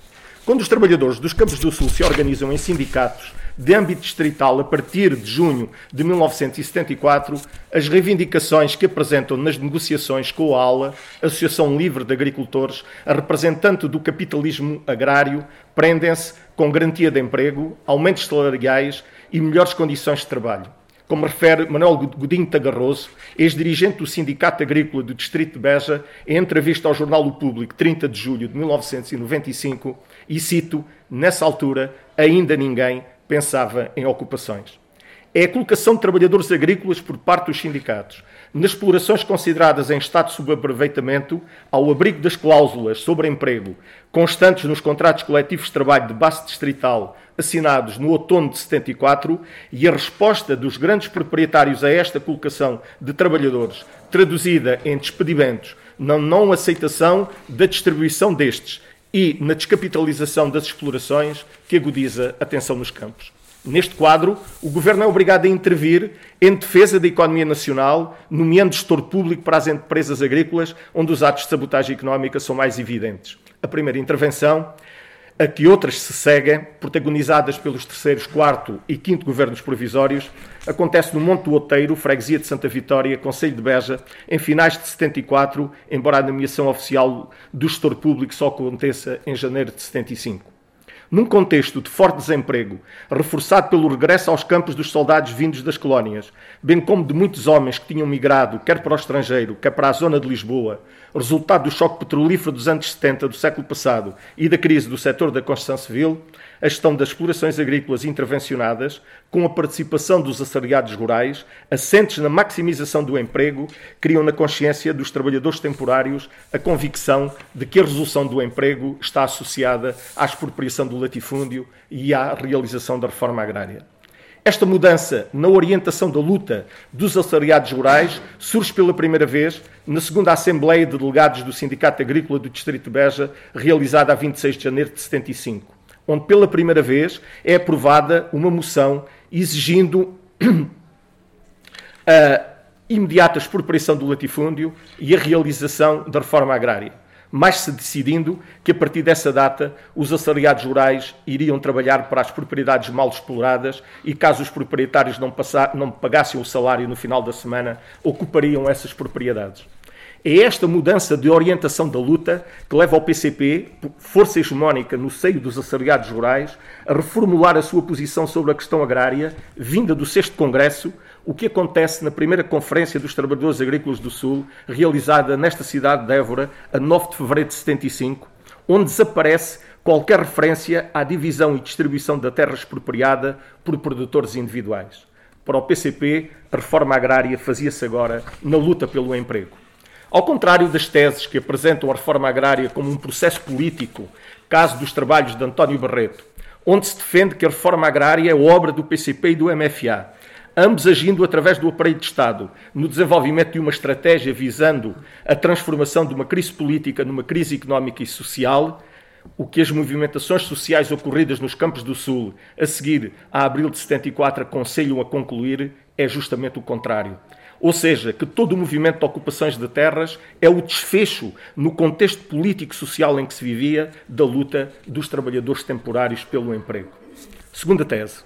Speaker 1: Quando os trabalhadores dos campos do Sul se organizam em sindicatos de âmbito distrital a partir de junho de 1974, as reivindicações que apresentam nas negociações com a ALA, Associação Livre de Agricultores, a representante do capitalismo agrário, prendem-se com garantia de emprego, aumentos salariais e melhores condições de trabalho. Como refere Manuel Godinho Tagarroso, ex-dirigente do Sindicato Agrícola do Distrito de Beja, em entrevista ao jornal O Público, 30 de julho de 1995, e cito: Nessa altura, ainda ninguém pensava em ocupações. É a colocação de trabalhadores agrícolas por parte dos sindicatos, nas explorações consideradas em estado de subaproveitamento, ao abrigo das cláusulas sobre emprego constantes nos contratos coletivos de trabalho de base distrital assinados no outono de 74 e a resposta dos grandes proprietários a esta colocação de trabalhadores, traduzida em despedimentos, na não aceitação da distribuição destes e na descapitalização das explorações que agudiza a tensão nos campos. Neste quadro, o Governo é obrigado a intervir em defesa da economia nacional, nomeando gestor público para as empresas agrícolas, onde os atos de sabotagem económica são mais evidentes. A primeira intervenção a que outras se seguem, protagonizadas pelos terceiros, quarto e quinto governos provisórios, acontece no Monte do Outeiro, freguesia de Santa Vitória, Conselho de Beja, em finais de 74, embora a nomeação oficial do gestor público só aconteça em janeiro de 75. Num contexto de forte desemprego, reforçado pelo regresso aos campos dos soldados vindos das colónias, bem como de muitos homens que tinham migrado, quer para o estrangeiro, quer para a zona de Lisboa, resultado do choque petrolífero dos anos 70 do século passado e da crise do setor da construção civil, a gestão das explorações agrícolas intervencionadas, com a participação dos assalariados rurais, assentes na maximização do emprego, criam na consciência dos trabalhadores temporários a convicção de que a resolução do emprego está associada à expropriação do latifúndio e à realização da reforma agrária. Esta mudança na orientação da luta dos assalariados rurais surge pela primeira vez na segunda Assembleia de Delegados do Sindicato Agrícola do Distrito de Beja, realizada a 26 de janeiro de 75, onde pela primeira vez é aprovada uma moção exigindo a imediata expropriação do latifúndio e a realização da reforma agrária mais se decidindo que a partir dessa data os assalariados rurais iriam trabalhar para as propriedades mal exploradas e caso os proprietários não, passar, não pagassem o salário no final da semana, ocupariam essas propriedades. É esta mudança de orientação da luta que leva ao PCP, força hegemónica no seio dos assalariados rurais, a reformular a sua posição sobre a questão agrária, vinda do 6 Congresso, o que acontece na primeira Conferência dos Trabalhadores Agrícolas do Sul, realizada nesta cidade de Évora, a 9 de fevereiro de 75, onde desaparece qualquer referência à divisão e distribuição da terra expropriada por produtores individuais. Para o PCP, a reforma agrária fazia-se agora na luta pelo emprego. Ao contrário das teses que apresentam a reforma agrária como um processo político, caso dos trabalhos de António Barreto, onde se defende que a reforma agrária é obra do PCP e do MFA, ambos agindo através do aparelho de Estado, no desenvolvimento de uma estratégia visando a transformação de uma crise política numa crise económica e social, o que as movimentações sociais ocorridas nos Campos do Sul a seguir a abril de 74 aconselham a concluir é justamente o contrário. Ou seja, que todo o movimento de ocupações de terras é o desfecho, no contexto político-social em que se vivia, da luta dos trabalhadores temporários pelo emprego. Segunda tese.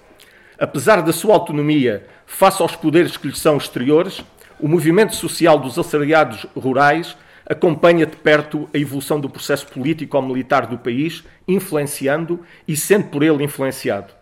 Speaker 1: Apesar da sua autonomia face aos poderes que lhe são exteriores, o movimento social dos assalariados rurais acompanha de perto a evolução do processo político-militar do país, influenciando e sendo por ele influenciado.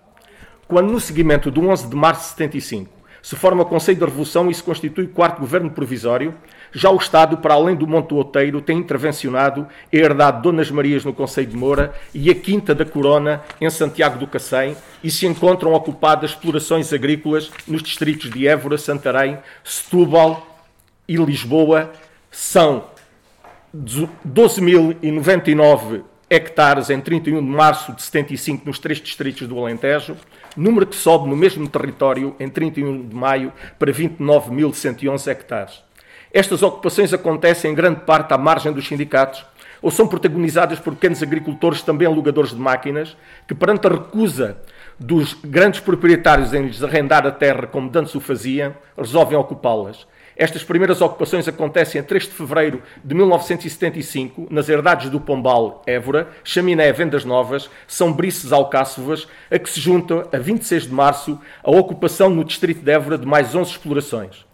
Speaker 1: Quando, no seguimento do 11 de março de 75, se forma o Conselho da Revolução e se constitui o quarto governo provisório, já o Estado, para além do Monte Outeiro, tem intervencionado e herdado Donas Marias no Conselho de Moura e a Quinta da Corona em Santiago do Cacém e se encontram ocupadas explorações agrícolas nos distritos de Évora, Santarém, Setúbal e Lisboa. São 12.099 hectares em 31 de março de 75 nos três distritos do Alentejo, número que sobe no mesmo território em 31 de maio para 29.111 hectares. Estas ocupações acontecem em grande parte à margem dos sindicatos ou são protagonizadas por pequenos agricultores, também alugadores de máquinas, que perante a recusa dos grandes proprietários em lhes arrendar a terra como antes o faziam, resolvem ocupá-las. Estas primeiras ocupações acontecem a 3 de fevereiro de 1975, nas herdades do Pombal, Évora, Chaminé, Vendas Novas, São Brices, Alcáçovas, a que se junta, a 26 de março, a ocupação no distrito de Évora de mais 11 explorações.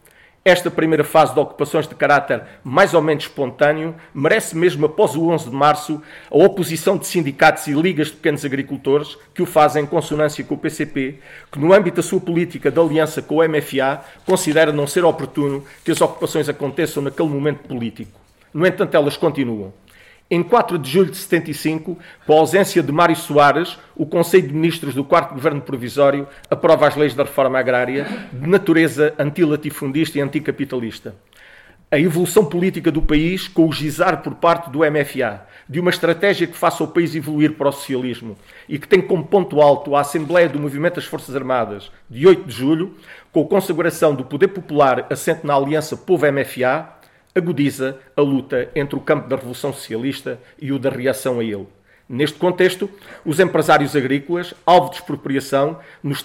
Speaker 1: Esta primeira fase de ocupações de caráter mais ou menos espontâneo merece mesmo após o 11 de março a oposição de sindicatos e ligas de pequenos agricultores que o fazem em consonância com o PCP, que no âmbito da sua política de aliança com o MFA considera não ser oportuno que as ocupações aconteçam naquele momento político. No entanto, elas continuam. Em 4 de julho de 75, com a ausência de Mário Soares, o Conselho de Ministros do 4 Governo Provisório aprova as leis da reforma agrária de natureza antilatifundista e anticapitalista. A evolução política do país com o gizar por parte do MFA de uma estratégia que faça o país evoluir para o socialismo e que tem como ponto alto a Assembleia do Movimento das Forças Armadas de 8 de julho, com a consagração do poder popular assente na aliança Povo-MFA, agudiza a luta entre o campo da Revolução Socialista e o da reação a ele. Neste contexto, os empresários agrícolas, alvo de expropriação, nos,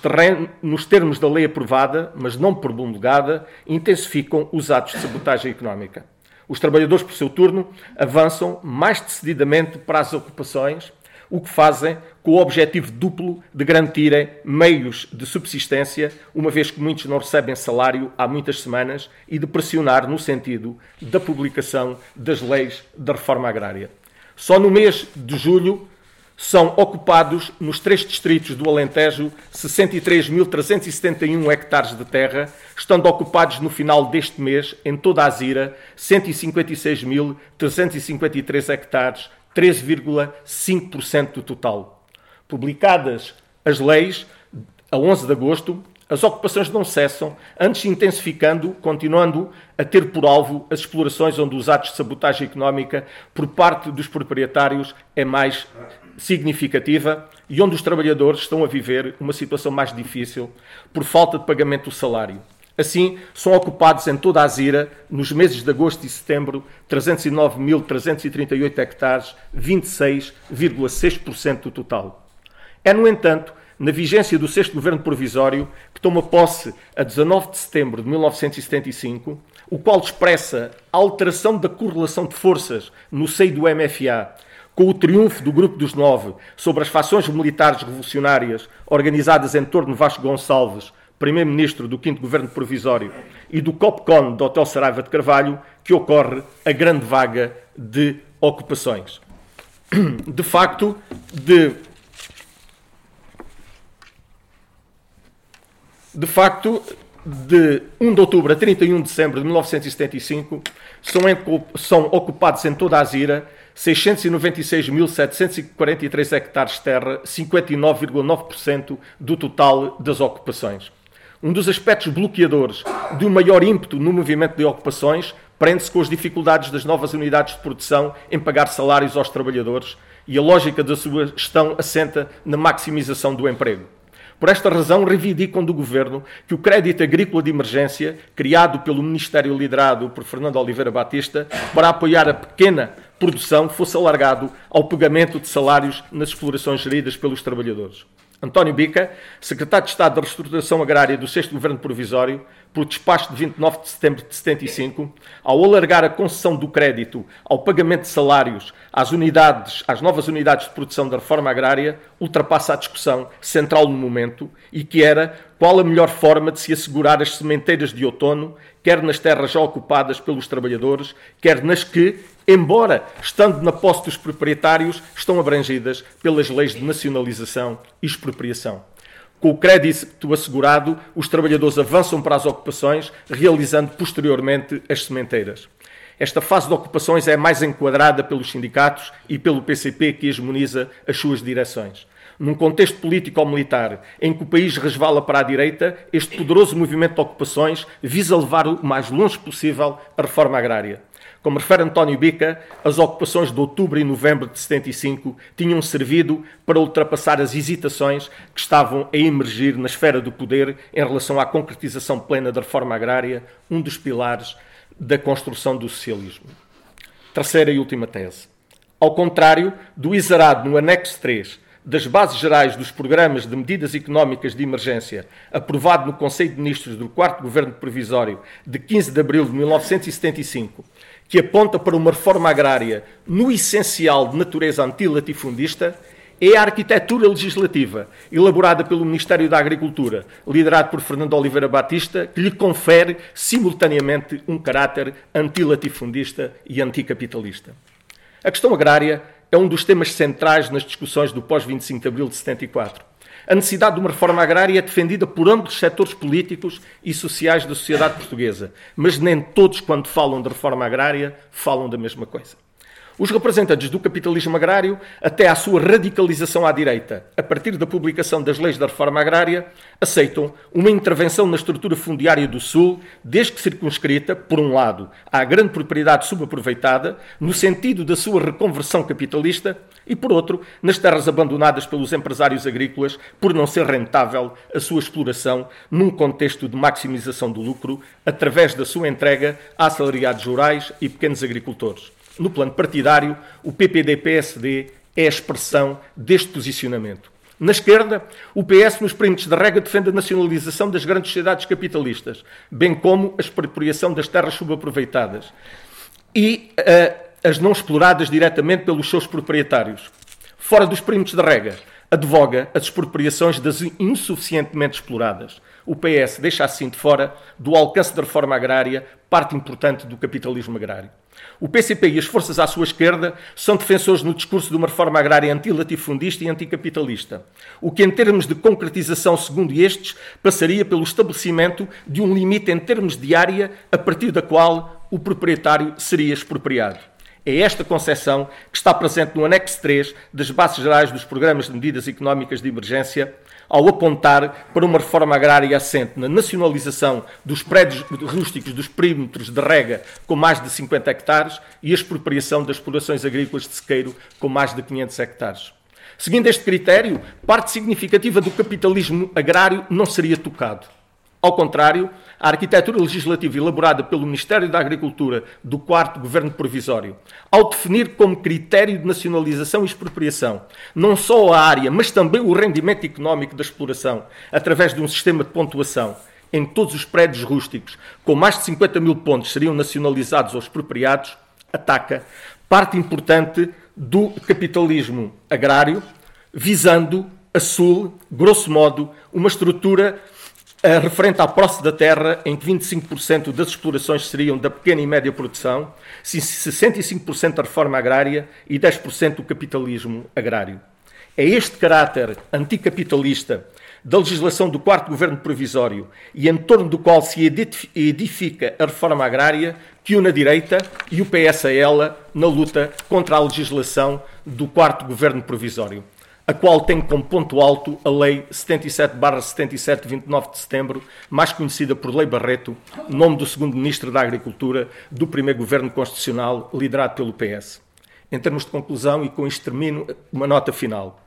Speaker 1: nos termos da lei aprovada, mas não promulgada, intensificam os atos de sabotagem económica. Os trabalhadores, por seu turno, avançam mais decididamente para as ocupações, o que fazem com o objetivo duplo de garantirem meios de subsistência, uma vez que muitos não recebem salário há muitas semanas, e de pressionar no sentido da publicação das leis da reforma agrária. Só no mês de julho são ocupados nos três distritos do Alentejo 63.371 hectares de terra, estando ocupados no final deste mês, em toda a Zira, 156.353 hectares 13,5% do total. Publicadas as leis, a 11 de agosto, as ocupações não cessam, antes intensificando, continuando a ter por alvo as explorações onde os atos de sabotagem económica por parte dos proprietários é mais significativa e onde os trabalhadores estão a viver uma situação mais difícil por falta de pagamento do salário. Assim, são ocupados em toda a Zira, nos meses de agosto e setembro, 309.338 hectares, 26,6% do total. É, no entanto, na vigência do sexto governo provisório, que toma posse a 19 de setembro de 1975, o qual expressa a alteração da correlação de forças no seio do MFA, com o triunfo do Grupo dos Nove sobre as fações militares revolucionárias organizadas em torno de Vasco Gonçalves, primeiro-ministro do 5 Governo Provisório, e do COPCON do Hotel Saraiva de Carvalho, que ocorre a grande vaga de ocupações. De facto, de de facto, de 1 de outubro a 31 de dezembro de 1975, são, ocupados em toda a Azira 696.743 hectares de terra, 59,9% do total das ocupações. Um dos aspectos bloqueadores de um maior ímpeto no movimento de ocupações prende-se com as dificuldades das novas unidades de produção em pagar salários aos trabalhadores e a lógica da sua gestão assenta na maximização do emprego. Por esta razão, reivindicam do Governo que o crédito agrícola de emergência, criado pelo Ministério liderado por Fernando Oliveira Batista, para apoiar a pequena produção, fosse alargado ao pagamento de salários nas explorações geridas pelos trabalhadores. António Bica, secretário de Estado da Reestruturação Agrária do 6 Governo Provisório, por despacho de 29 de setembro de 75, ao alargar a concessão do crédito ao pagamento de salários às unidades, às novas unidades de produção da reforma agrária, ultrapassa a discussão central no momento e que era qual a melhor forma de se assegurar as sementeiras de outono, quer nas terras já ocupadas pelos trabalhadores, quer nas que, embora estando na posse dos proprietários, estão abrangidas pelas leis de nacionalização e expropriação. Com o crédito assegurado, os trabalhadores avançam para as ocupações, realizando posteriormente as sementeiras. Esta fase de ocupações é mais enquadrada pelos sindicatos e pelo PCP, que hegemoniza as suas direções. Num contexto político-militar em que o país resvala para a direita, este poderoso movimento de ocupações visa levar o mais longe possível a reforma agrária. Como refere António Bica, as ocupações de outubro e novembro de 75 tinham servido para ultrapassar as hesitações que estavam a emergir na esfera do poder em relação à concretização plena da reforma agrária, um dos pilares da construção do socialismo. Terceira e última tese. Ao contrário do exarado no anexo 3 das bases gerais dos programas de medidas económicas de emergência, aprovado no Conselho de Ministros do 4 Governo Provisório de 15 de abril de 1975, que aponta para uma reforma agrária no essencial de natureza antilatifundista, é a arquitetura legislativa elaborada pelo Ministério da Agricultura, liderado por Fernando Oliveira Batista, que lhe confere simultaneamente um caráter antilatifundista e anticapitalista. A questão agrária é um dos temas centrais nas discussões do pós-25 de abril de 74. A necessidade de uma reforma agrária é defendida por ambos os setores políticos e sociais da sociedade portuguesa, mas nem todos, quando falam de reforma agrária, falam da mesma coisa. Os representantes do capitalismo agrário, até à sua radicalização à direita, a partir da publicação das leis da reforma agrária, aceitam uma intervenção na estrutura fundiária do Sul, desde que circunscrita, por um lado, à grande propriedade subaproveitada, no sentido da sua reconversão capitalista, e por outro, nas terras abandonadas pelos empresários agrícolas, por não ser rentável a sua exploração num contexto de maximização do lucro, através da sua entrega a assalariados rurais e pequenos agricultores. No plano partidário, o PPD-PSD é a expressão deste posicionamento. Na esquerda, o PS, nos perímetros da rega, defende a nacionalização das grandes sociedades capitalistas, bem como a expropriação das terras subaproveitadas e uh, as não exploradas diretamente pelos seus proprietários. Fora dos perímetros da rega, advoga as expropriações das insuficientemente exploradas. O PS deixa assim de fora do alcance da reforma agrária parte importante do capitalismo agrário. O PCP e as forças à sua esquerda são defensores no discurso de uma reforma agrária antilatifundista e anticapitalista, o que, em termos de concretização, segundo estes, passaria pelo estabelecimento de um limite em termos de área a partir da qual o proprietário seria expropriado. É esta concepção que está presente no anexo 3 das bases gerais dos programas de medidas económicas de emergência ao apontar para uma reforma agrária assente na nacionalização dos prédios rústicos dos perímetros de rega com mais de 50 hectares e a expropriação das explorações agrícolas de sequeiro com mais de 500 hectares. Seguindo este critério, parte significativa do capitalismo agrário não seria tocado. Ao contrário, a arquitetura legislativa elaborada pelo Ministério da Agricultura do quarto Governo Provisório, ao definir como critério de nacionalização e expropriação não só a área, mas também o rendimento económico da exploração, através de um sistema de pontuação, em todos os prédios rústicos, com mais de 50 mil pontos seriam nacionalizados ou expropriados, ataca parte importante do capitalismo agrário, visando a sul, grosso modo, uma estrutura referente à posse da terra, em que 25% das explorações seriam da pequena e média produção, 65% da reforma agrária e 10% do capitalismo agrário. É este caráter anticapitalista da legislação do quarto governo provisório e em torno do qual se edifica a reforma agrária, que une a direita e o PS a ela na luta contra a legislação do quarto governo provisório a qual tem como ponto alto a Lei 77-77 de 29 de setembro, mais conhecida por Lei Barreto, nome do segundo Ministro da Agricultura do primeiro Governo Constitucional liderado pelo PS. Em termos de conclusão, e com isto termino, uma nota final.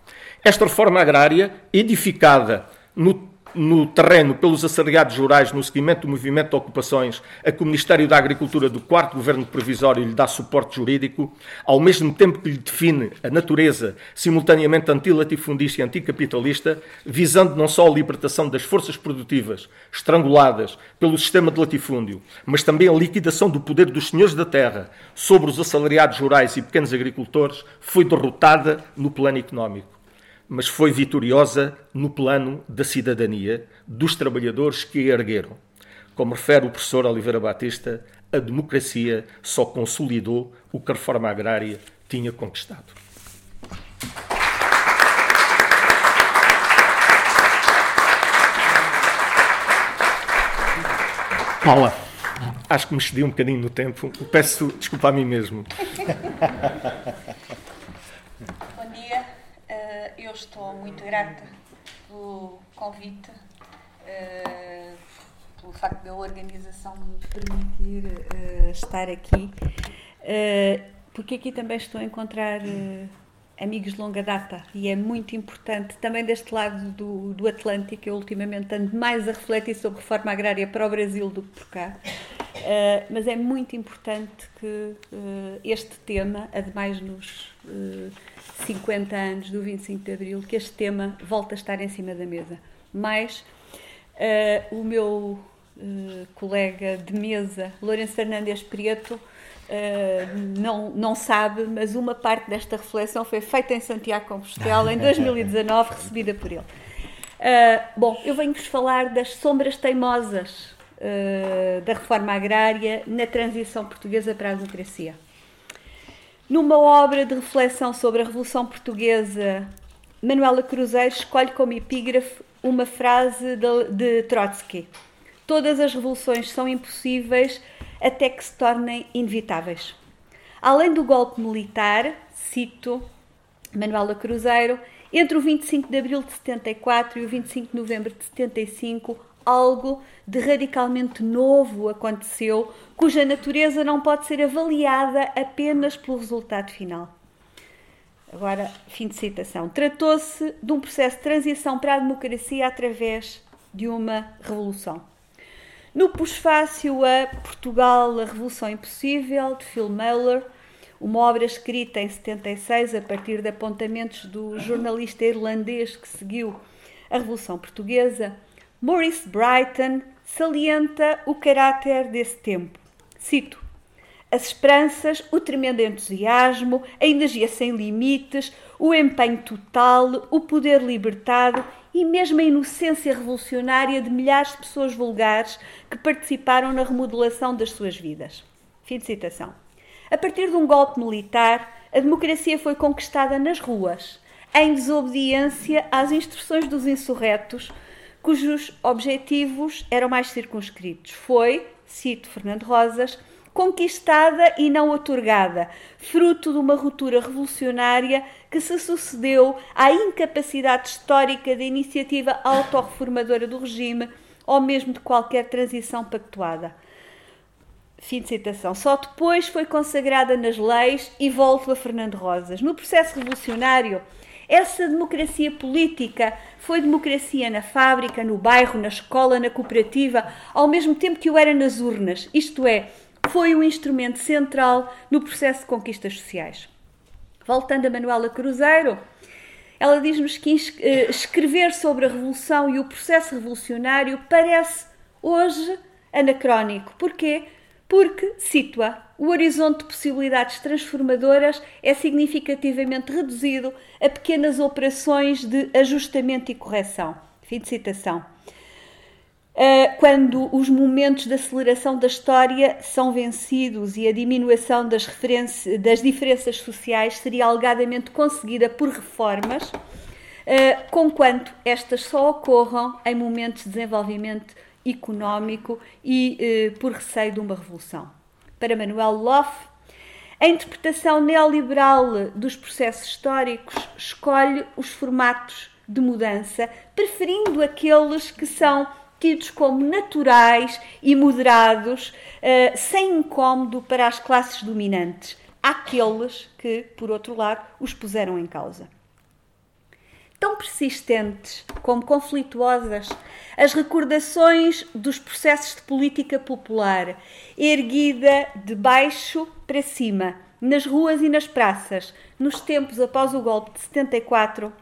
Speaker 1: Esta reforma agrária, edificada no no terreno pelos assalariados rurais no seguimento do movimento de ocupações a que o Ministério da Agricultura do quarto Governo Provisório lhe dá suporte jurídico, ao mesmo tempo que lhe define a natureza simultaneamente antilatifundista e anticapitalista, visando não só a libertação das forças produtivas estranguladas pelo sistema de latifúndio, mas também a liquidação do poder dos senhores da terra sobre os assalariados rurais e pequenos agricultores, foi derrotada no plano económico mas foi vitoriosa no plano da cidadania, dos trabalhadores que a ergueram. Como refere o professor Oliveira Batista, a democracia só consolidou o que a reforma agrária tinha conquistado. Paula, acho que me excedi um bocadinho no tempo. Peço desculpa a mim mesmo.
Speaker 4: eu estou muito grata pelo convite, uh, pelo facto da organização me permitir uh, estar aqui, uh, porque aqui também estou a encontrar amigos de longa data e é muito importante, também deste lado do, do Atlântico, eu ultimamente ando mais a refletir sobre reforma agrária para o Brasil do que por cá. Mas é muito importante que este tema, ademais nos 50 anos do 25 de Abril, que este tema volta a estar em cima da mesa. Mas o meu colega de mesa, Lourenço Fernandes Prieto, não, não sabe, mas uma parte desta reflexão foi feita em Santiago Compostela em 2019, recebida por ele. bom, eu venho-vos falar das sombras teimosas uh, da reforma agrária na transição portuguesa para a democracia. Numa obra de reflexão sobre a Revolução Portuguesa, Manuela Cruzeiro escolhe como epígrafe uma frase de, de Trotsky: Todas as revoluções são impossíveis até que se tornem inevitáveis. Além do golpe militar, cito Manuela Cruzeiro, entre o 25 de abril de 74 e o 25 de novembro de 75, algo de radicalmente novo aconteceu, cuja natureza não pode ser avaliada apenas pelo resultado final. Agora, fim de citação. Tratou-se de um processo de transição para a democracia através de uma revolução. No pós-fácil a Portugal, a Revolução Impossível, de Phil Muller, uma obra escrita em 76 a partir de apontamentos do jornalista irlandês que seguiu a Revolução Portuguesa, Maurice Brighton salienta o caráter desse tempo. Cito: as esperanças, o tremendo entusiasmo, a energia sem limites, o empenho total, o poder libertado e mesmo a inocência revolucionária de milhares de pessoas vulgares que participaram na remodelação das suas vidas. Fim de citação. A partir de um golpe militar, a democracia foi conquistada nas ruas, em desobediência às instruções dos insurretos, cujos objetivos eram mais circunscritos. Foi, cito Fernando Rosas, conquistada e não otorgada, fruto de uma ruptura revolucionária que se sucedeu à incapacidade histórica da iniciativa autorreformadora do regime ou mesmo de qualquer transição pactuada. Fim de citação. Só depois foi consagrada nas leis e volto a Fernando Rosas. No processo revolucionário, essa democracia política foi democracia na fábrica, no bairro, na escola, na cooperativa, ao mesmo tempo que o era nas urnas. Isto é, foi um instrumento central no processo de conquistas sociais. Voltando a Manuela Cruzeiro, ela diz-nos que eh, escrever sobre a revolução e o processo revolucionário parece hoje anacrónico. Porquê? Porque, situa, o horizonte de possibilidades transformadoras é significativamente reduzido a pequenas operações de ajustamento e correção. Fim de citação. Ah, quando os momentos de aceleração da história são vencidos e a diminuição das, das diferenças sociais seria alegadamente conseguida por reformas, uh, conquanto estas só ocorram em momentos de desenvolvimento económico e uh, por receio de uma revolução. Para Manuel Loff, a interpretação neoliberal dos processos históricos escolhe os formatos de mudança, preferindo aqueles que são tidos como naturais e moderados, uh, sem incómodo para as classes dominantes, àqueles que, por outro lado, os puseram em causa. Tão persistentes como conflituosas, as recordações dos processos de política popular, erguida de baixo para cima, nas ruas e nas praças, nos tempos após o golpe de 74,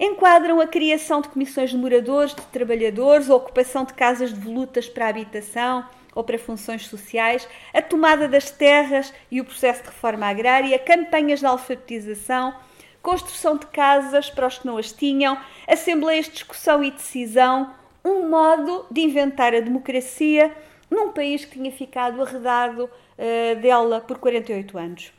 Speaker 4: enquadram a criação de comissões de moradores, de trabalhadores, a ocupação de casas de volutas para habitação ou para funções sociais, a tomada das terras e o processo de reforma agrária, campanhas de alfabetização, construção de casas para os que não as tinham, assembleias de discussão e decisão, um modo de inventar a democracia num país que tinha ficado arredado uh, dela por 48 anos.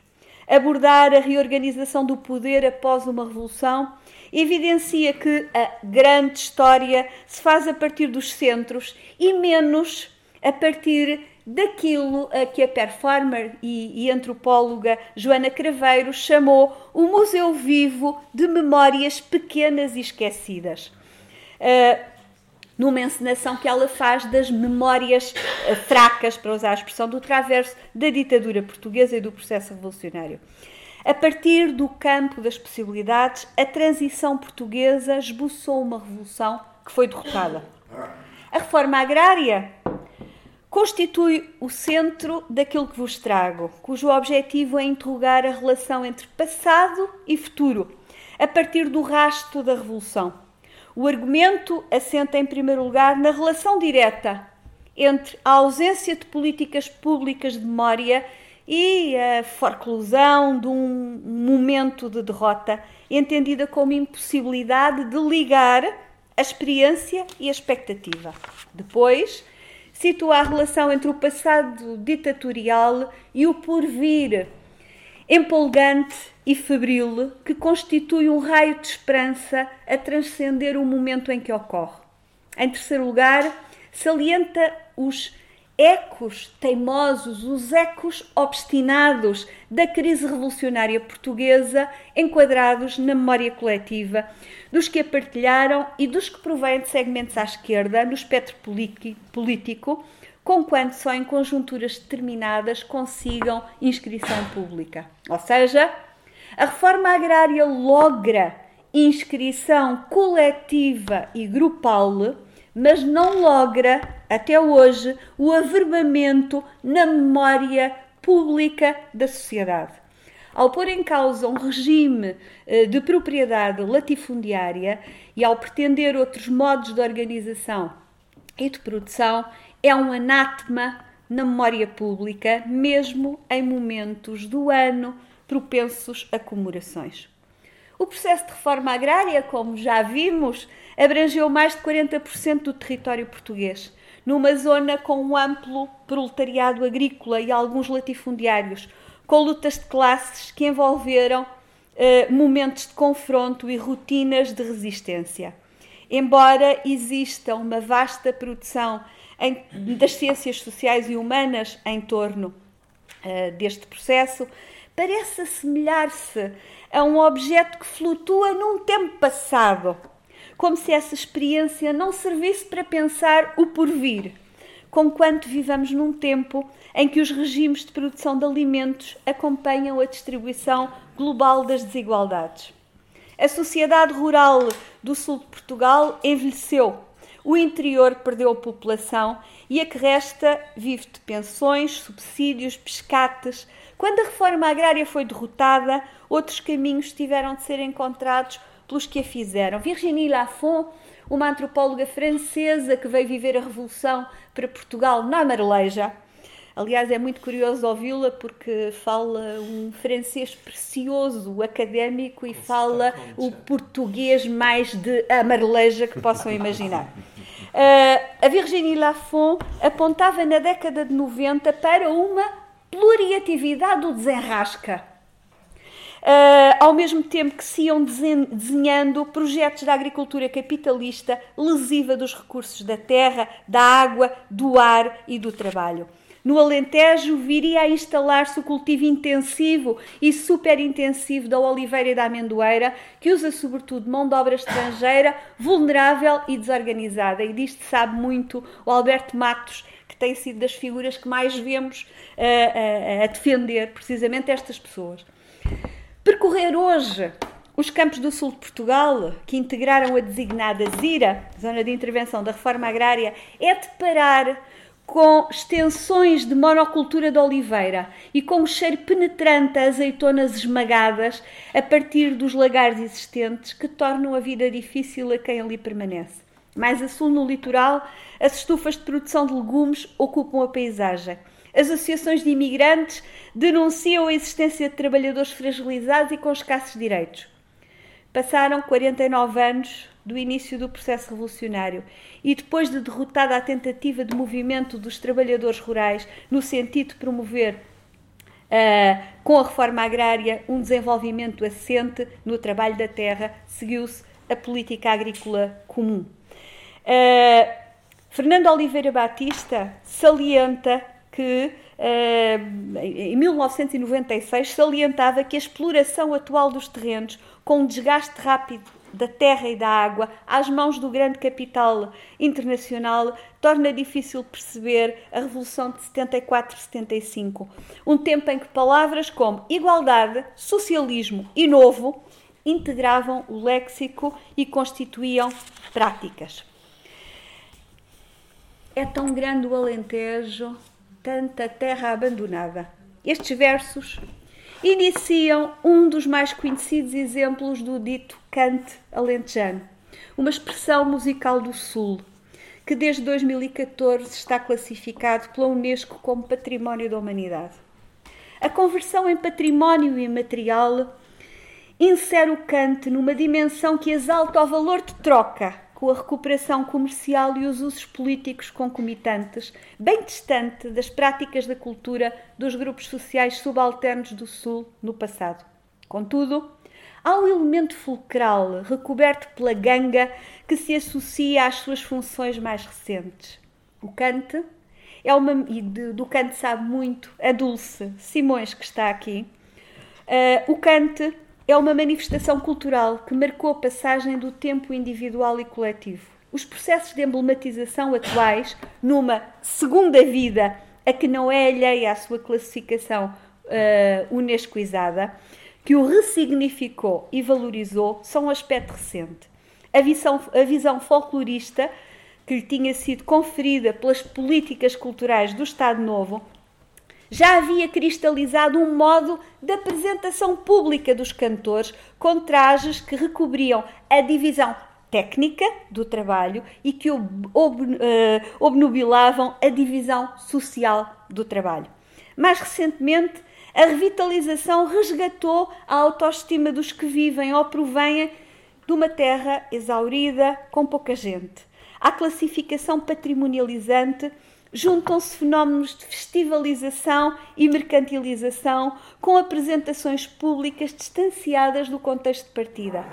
Speaker 4: Abordar a reorganização do poder após uma revolução evidencia que a grande história se faz a partir dos centros e menos a partir daquilo a que a performer e, e antropóloga Joana Craveiro chamou o Museu Vivo de Memórias Pequenas e Esquecidas. Uh, numa encenação que ela faz das memórias uh, fracas, para usar a expressão do traverso, da ditadura portuguesa e do processo revolucionário. A partir do campo das possibilidades, a transição portuguesa esboçou uma revolução que foi derrotada. A reforma agrária constitui o centro daquilo que vos trago, cujo objetivo é interrogar a relação entre passado e futuro, a partir do rasto da revolução. O argumento assenta, em primeiro lugar, na relação direta entre a ausência de políticas públicas de memória e a forclusão de um momento de derrota, entendida como impossibilidade de ligar a experiência e a expectativa. Depois, situa a relação entre o passado ditatorial e o porvir empolgante e febril que constitui um raio de esperança a transcender o momento em que ocorre. Em terceiro lugar, salienta os ecos teimosos, os ecos obstinados da crise revolucionária portuguesa, enquadrados na memória coletiva, dos que a partilharam e dos que provêm de segmentos à esquerda no espectro político, conquanto só em conjunturas determinadas consigam inscrição pública. Ou seja, a reforma agrária logra inscrição coletiva e grupal mas não logra, até hoje, o averbamento na memória pública da sociedade. Ao pôr em causa um regime eh, de propriedade latifundiária e ao pretender outros modos de organização e de produção, é um anátema na memória pública, mesmo em momentos do ano propensos a comemorações. O processo de reforma agrária, como já vimos, abrangeu mais de 40% do território português, numa zona com um amplo proletariado agrícola e alguns latifundiários, com lutas de classes que envolveram eh, momentos de confronto e rotinas de resistência. Embora exista uma vasta produção em, das ciências sociais e humanas em torno eh, deste processo, parece assemelhar-se a um objeto que flutua num tempo passado, como se essa experiência não servisse para pensar o porvir, conquanto vivamos num tempo em que os regimes de produção de alimentos acompanham a distribuição global das desigualdades. A sociedade rural do sul de Portugal envelheceu, o interior perdeu população e a que resta vive de pensões, subsídios, pescates, quando a reforma agrária foi derrotada, outros caminhos tiveram de ser encontrados pelos que a fizeram. Virginie Lafont, uma antropóloga francesa que veio viver a Revolução para Portugal na Marleja. Aliás, é muito curioso ouvi-la porque fala um francês precioso, académico e fala o português mais de amareleja que possam imaginar. Uh, a Virginie Lafont apontava na década de 90 para uma pluriatividade do desenrasca. Uh, ao mesmo tempo que se iam desenhando projetos da agricultura capitalista lesiva dos recursos da terra, da água, do ar e do trabalho. No Alentejo viria a instalar-se o cultivo intensivo e superintensivo da oliveira e da amendoeira, que usa sobretudo mão de obra estrangeira, vulnerável e desorganizada. E disto sabe muito o Alberto Matos, que tem sido das figuras que mais vemos uh, uh, a defender precisamente estas pessoas. Percorrer hoje os campos do sul de Portugal, que integraram a designada ZIRA, Zona de Intervenção da Reforma Agrária, é deparar com extensões de monocultura de oliveira e com o cheiro penetrante a azeitonas esmagadas a partir dos lagares existentes que tornam a vida difícil a quem ali permanece. Mais a sul, no litoral, as estufas de produção de legumes ocupam a paisagem. As associações de imigrantes denunciam a existência de trabalhadores fragilizados e com escassos direitos. Passaram 49 anos do início do processo revolucionário e depois de derrotada a tentativa de movimento dos trabalhadores rurais no sentido de promover uh, com a reforma agrária um desenvolvimento assente no trabalho da terra, seguiu-se a política agrícola comum. Uh, Fernando Oliveira Batista salienta que uh, em 1996 salientava que a exploração atual dos terrenos, com um desgaste rápido da terra e da água às mãos do grande capital internacional torna difícil perceber a Revolução de 74-75, um tempo em que palavras como igualdade, socialismo e novo integravam o léxico e constituíam práticas. É tão grande o Alentejo tanta terra abandonada. Estes versos iniciam um dos mais conhecidos exemplos do dito cante alentejano, uma expressão musical do Sul, que desde 2014 está classificado pela Unesco como Património da Humanidade. A conversão em património imaterial insere o cante numa dimensão que exalta o valor de troca com a recuperação comercial e os usos políticos concomitantes, bem distante das práticas da cultura dos grupos sociais subalternos do Sul no passado. Contudo, há um elemento fulcral recoberto pela ganga que se associa às suas funções mais recentes. O cante é uma e do cante sabe muito a Dulce Simões que está aqui. Uh, o cante é uma manifestação cultural que marcou a passagem do tempo individual e coletivo. Os processos de emblematização atuais, numa segunda vida, a que não é alheia à sua classificação uh, unescoizada, que o ressignificou e valorizou, são um aspecto recente. A visão, a visão folclorista que lhe tinha sido conferida pelas políticas culturais do Estado Novo já havia cristalizado um modo de apresentação pública dos cantores com trajes que recobriam a divisão técnica do trabalho e que eh, obnubilavam a divisão social do trabalho. Mais recentemente, a revitalização resgatou a autoestima dos que vivem ou provêm de uma terra exaurida, com pouca gente. A classificação patrimonializante juntam-se fenómenos de festivalização e mercantilização com apresentações públicas distanciadas do contexto de partida.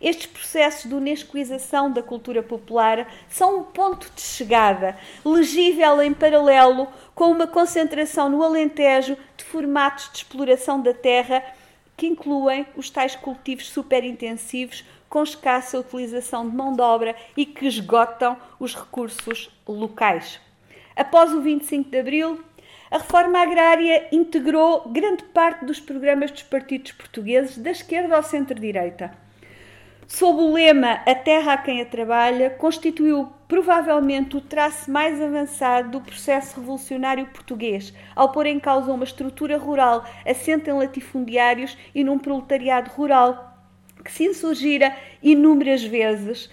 Speaker 4: Estes processos de unescoização da cultura popular são um ponto de chegada, legível em paralelo com uma concentração no Alentejo de formatos de exploração da terra que incluem os tais cultivos superintensivos com escassa utilização de mão de obra e que esgotam os recursos locais. Após o 25 de Abril, a reforma agrária integrou grande parte dos programas dos partidos portugueses, da esquerda ao centro-direita. Sob o lema A Terra a quem a trabalha, constituiu provavelmente o traço mais avançado do processo revolucionário português, ao pôr em causa uma estrutura rural assente em latifundiários e num proletariado rural que se insurgira inúmeras vezes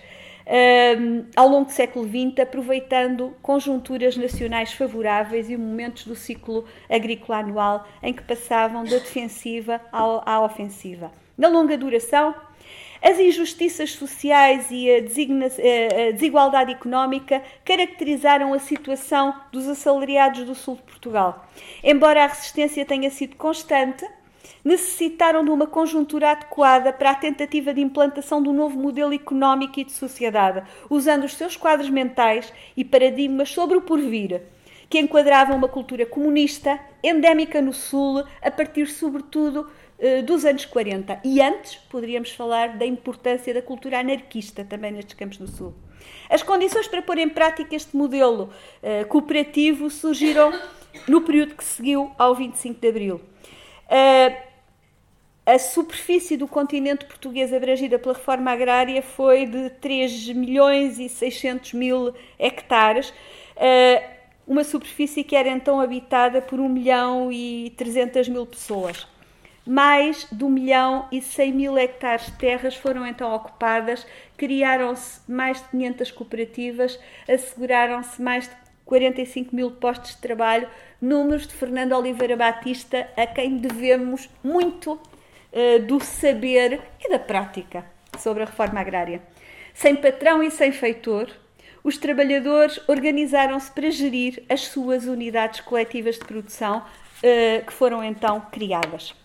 Speaker 4: um, ao longo do século XX, aproveitando conjunturas nacionais favoráveis e momentos do ciclo agrícola anual em que passavam da defensiva à ofensiva. Na longa duração, as injustiças sociais e a, a, desigualdade económica caracterizaram a situação dos assalariados do sul de Portugal. Embora a resistência tenha sido constante, necessitaram de uma conjuntura adequada para a tentativa de implantação um novo modelo económico e de sociedade, usando os seus quadros mentais e paradigmas sobre o porvir, que enquadravam uma cultura comunista, endémica no Sul, a partir, sobretudo, eh, dos anos 40. E antes, poderíamos falar da importância da cultura anarquista também nestes campos do Sul. As condições para pôr em prática este modelo uh, cooperativo surgiram no período que seguiu ao 25 de Abril. Uh, a superfície do continente português abrangida pela reforma agrária foi de 3 milhões e 600 mil hectares, eh, uma superfície que era então habitada por 1 milhão e 300 mil pessoas. Mais de 1 milhão e 100 mil hectares de terras foram então ocupadas, criaram-se mais de 500 cooperativas, asseguraram-se mais de 45 mil postos de trabalho, números de Fernando Oliveira Batista, a quem devemos muito uh, do saber e da prática sobre a reforma agrária. Sem patrão e sem feitor, os trabalhadores organizaram-se para gerir as suas unidades coletivas de produção, uh, que foram então criadas.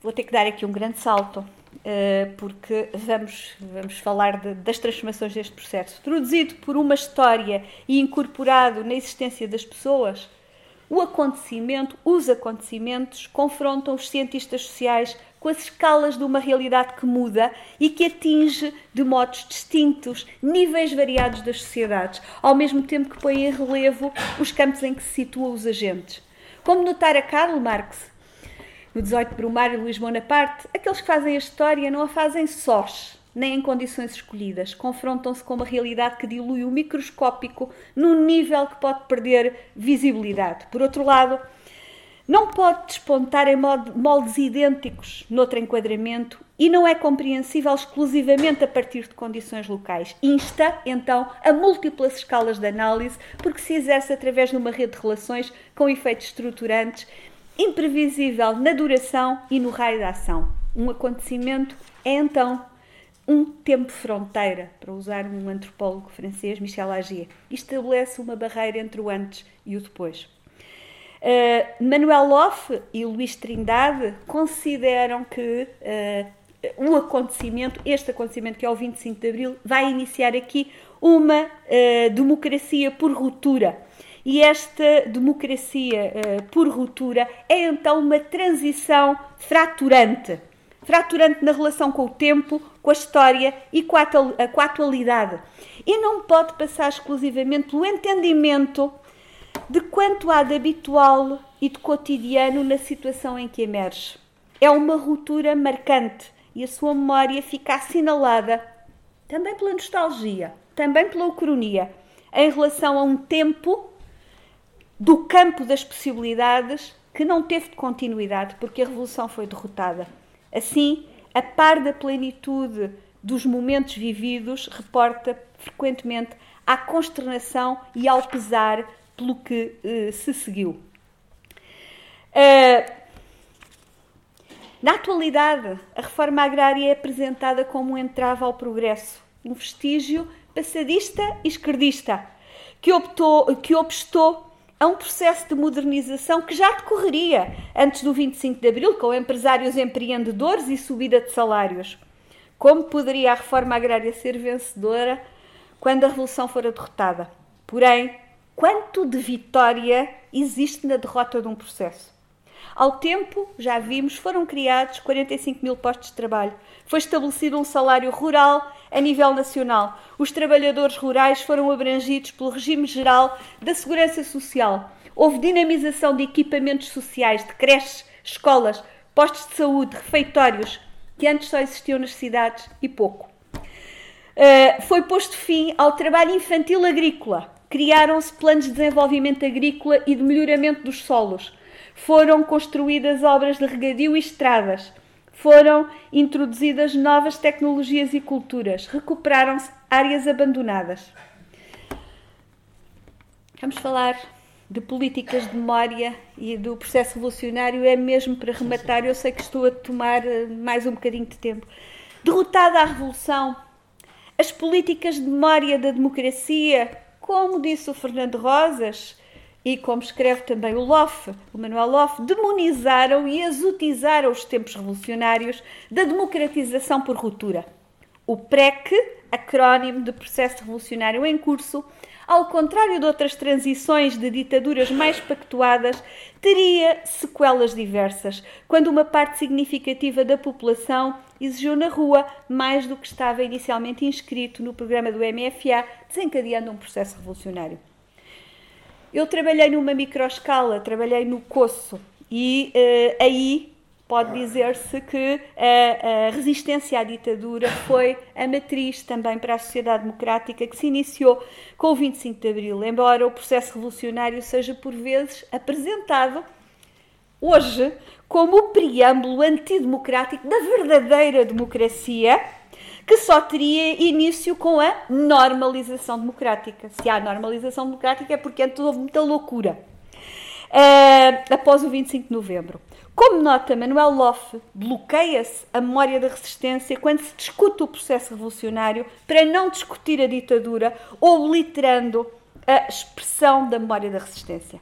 Speaker 4: Vou ter que dar aqui um grande salto, porque vamos, vamos falar de, das transformações deste processo. Produzido por uma história e incorporado na existência das pessoas, o acontecimento, os acontecimentos, confrontam os cientistas sociais com as escalas de uma realidade que muda e que atinge de modos distintos níveis variados das sociedades, ao mesmo tempo que põe em relevo os campos em que se situam os agentes. Como notara Karl Marx, no 18 Brumário Luís Bonaparte, aqueles que fazem a história não a fazem sós, nem em condições escolhidas. Confrontam-se com uma realidade que dilui o microscópico num nível que pode perder visibilidade. Por outro lado, não pode despontar em moldes idênticos noutro enquadramento e não é compreensível exclusivamente a partir de condições locais. Insta, então, a múltiplas escalas de análise, porque se exerce através de uma rede de relações com efeitos estruturantes, imprevisível na duração e no raio da ação. Um acontecimento é, então, um tempo fronteira, para usar um antropólogo francês, Michel Agier. Estabelece uma barreira entre o antes e o depois. Uh, Manuel Loff e Luís Trindade consideram que uh, o acontecimento, este acontecimento que é o 25 de Abril, vai iniciar aqui uma uh, democracia por ruptura. E esta democracia por ruptura é então uma transição fraturante fraturante na relação com o tempo, com a história e com a, a atualidade. E não pode passar exclusivamente pelo entendimento de quanto há de habitual e de cotidiano na situação em que emerge. É uma ruptura marcante e a sua memória fica assinalada também pela nostalgia, também pela ucronia, em relação a um tempo do campo das possibilidades que não teve continuidade porque a revolução foi derrotada. Assim, a par da plenitude dos momentos vividos, reporta frequentemente à consternação e ao pesar pelo que uh, se seguiu. Uh, na atualidade, a reforma agrária é apresentada como um entrave ao progresso, um vestígio passadista e esquerdista, que, optou, que obstou a um processo de modernização que já decorreria antes do 25 de Abril, com empresários empreendedores e subida de salários. Como poderia a reforma agrária ser vencedora quando a revolução fora derrotada? Porém, quanto de vitória existe na derrota de um processo? Ao tempo, já vimos, foram criados 45 mil postos de trabalho. Foi estabelecido um salário rural a nível nacional. Os trabalhadores rurais foram abrangidos pelo regime geral da segurança social. Houve dinamização de equipamentos sociais, de creches, escolas, postos de saúde, refeitórios, que antes só existiam nas cidades e pouco. Uh, foi posto fim ao trabalho infantil agrícola. Criaram-se planos de desenvolvimento agrícola e de melhoramento dos solos foram construídas obras de regadio e estradas, foram introduzidas novas tecnologias e culturas, recuperaram-se áreas abandonadas. Vamos falar de políticas de memória e do processo revolucionário, é mesmo para rematar, eu sei que estou a tomar eh, mais um bocadinho de tempo. Derrotada a revolução, as políticas de memória da democracia, como disse o Fernando Rosas, e, como escreve também o Loff, o Manuel Loff, demonizaram e exotizaram os tempos revolucionários da democratização por ruptura. O PREC, acrónimo de processo revolucionário em curso, ao contrário de outras transições de ditaduras mais pactuadas, teria sequelas diversas, quando uma parte significativa da população exigiu na rua mais do que estava inicialmente inscrito no programa do MFA, desencadeando um processo revolucionário. Eu trabalhei numa microescala, trabalhei no Coço, e uh, aí pode dizer-se que a, a, resistência à ditadura foi a matriz também para a sociedade democrática que se iniciou com o 25 de Abril, embora o processo revolucionário seja por vezes apresentado hoje como o preâmbulo antidemocrático da verdadeira democracia, que só teria início com a normalização democrática. Se há normalização democrática é porque antes houve muita loucura. Uh, após o 25 de novembro. Como nota Manuel Loff, bloqueia-se a memória da resistência quando se discute o processo revolucionário para não discutir a ditadura, obliterando a expressão da memória da resistência.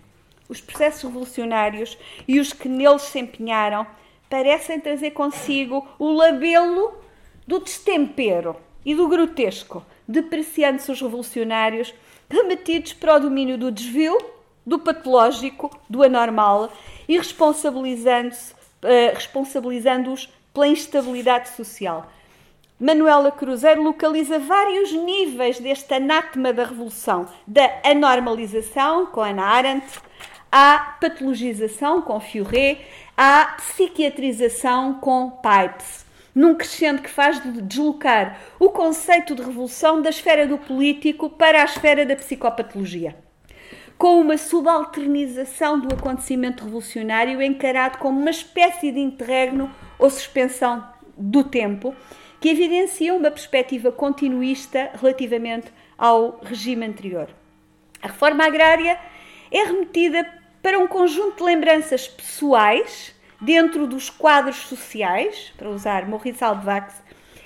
Speaker 4: Os processos revolucionários e os que neles se empenharam parecem trazer consigo o labelo do destempero e do grotesco, depreciando-se os revolucionários remetidos para o domínio do desvio, do patológico, do anormal e responsabilizando-os uh, responsabilizando pela instabilidade social. Manuela Cruzeiro localiza vários níveis deste anátema da revolução, da anormalização, com Ana Arendt, à patologização, com Fioré, à psiquiatrização, com Pipes, num crescendo que faz deslocar o conceito de revolução da esfera do político para a esfera da psicopatologia com uma subalternização do acontecimento revolucionário encarado como uma espécie de interregno ou suspensão do tempo, que evidencia uma perspectiva continuista relativamente ao regime anterior. A reforma agrária é remetida para um conjunto de lembranças pessoais dentro dos quadros sociais, para usar Maurice Alvax,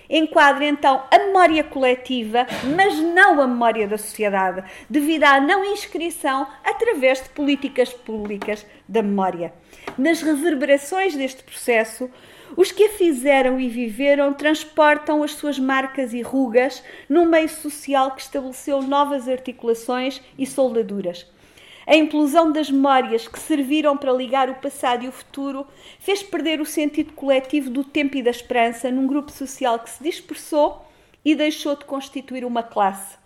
Speaker 4: enquadra então a memória coletiva, mas não a memória da sociedade, devido à não inscrição através de políticas públicas da memória. Nas reverberações deste processo, os que a fizeram e viveram transportam as suas marcas e rugas num meio social que estabeleceu novas articulações e soldaduras. A implosão das memórias que serviram para ligar o passado e o futuro fez perder o sentido coletivo do tempo e da esperança num grupo social que se dispersou e deixou de constituir uma classe.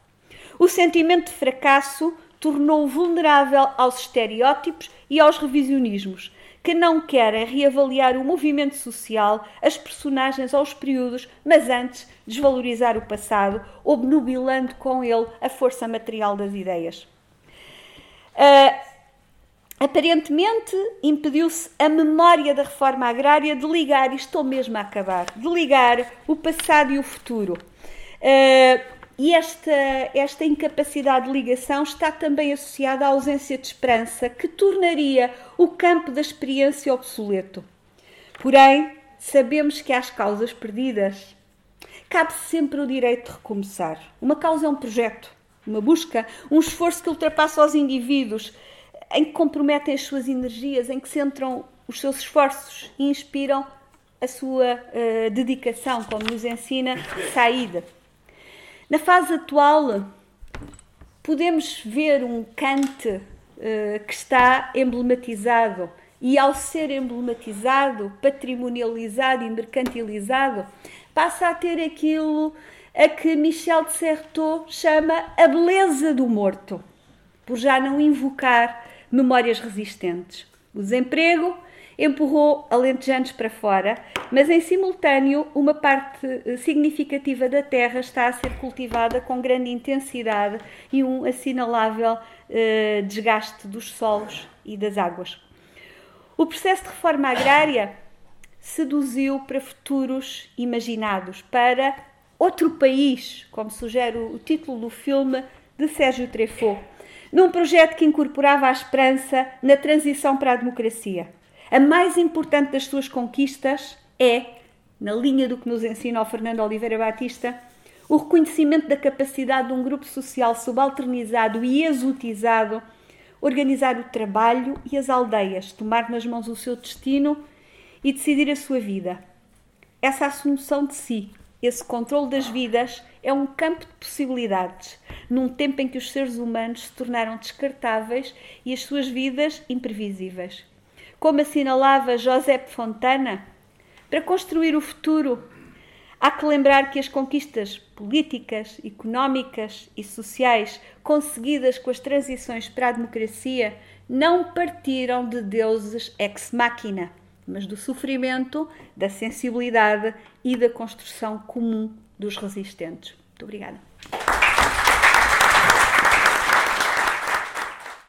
Speaker 4: O sentimento de fracasso tornou-o vulnerável aos estereótipos e aos revisionismos, que não querem reavaliar o movimento social, as personagens ou os períodos, mas antes desvalorizar o passado, obnubilando com ele a força material das ideias. Uh, aparentemente impediu-se a memória da reforma agrária de ligar, e estou mesmo a acabar, de ligar o passado e o futuro. Uh, e esta, esta incapacidade de ligação está também associada à ausência de esperança, que tornaria o campo da experiência obsoleto. Porém, sabemos que às causas perdidas cabe sempre o direito de recomeçar. Uma causa é um projeto uma busca, um esforço que ultrapassa os indivíduos, em que comprometem as suas energias, em que centram os seus esforços e inspiram a sua uh, dedicação, como nos ensina Saída. Na fase atual, podemos ver um Kant uh, que está emblematizado e, ao ser emblematizado, patrimonializado e mercantilizado, passa a ter aquilo a que Michel de Certeau chama a beleza do morto, por já não invocar memórias resistentes. O desemprego empurrou alentejanos para fora, mas em simultâneo uma parte eh, significativa da terra está a ser cultivada com grande intensidade e um assinalável eh, desgaste dos solos e das águas. O processo de reforma agrária seduziu para futuros imaginados, para Outro País, como sugere o título do filme de Sérgio Treffaut, num projeto que incorporava a esperança na transição para a democracia. A mais importante das suas conquistas é, na linha do que nos ensina o Fernando Oliveira Batista, o reconhecimento da capacidade de um grupo social subalternizado e exotizado organizar o trabalho e as aldeias, tomar nas mãos o seu destino e decidir a sua vida. Essa assunção de si, esse controle das vidas, é um campo de possibilidades, num tempo em que os seres humanos se tornaram descartáveis e as suas vidas imprevisíveis. Como assinalava José Fontana, para construir o futuro, há que lembrar que as conquistas políticas, económicas e sociais conseguidas com as transições para a democracia não partiram de deuses ex machina, mas do sofrimento, da sensibilidade e da construção comum dos resistentes. Muito obrigada.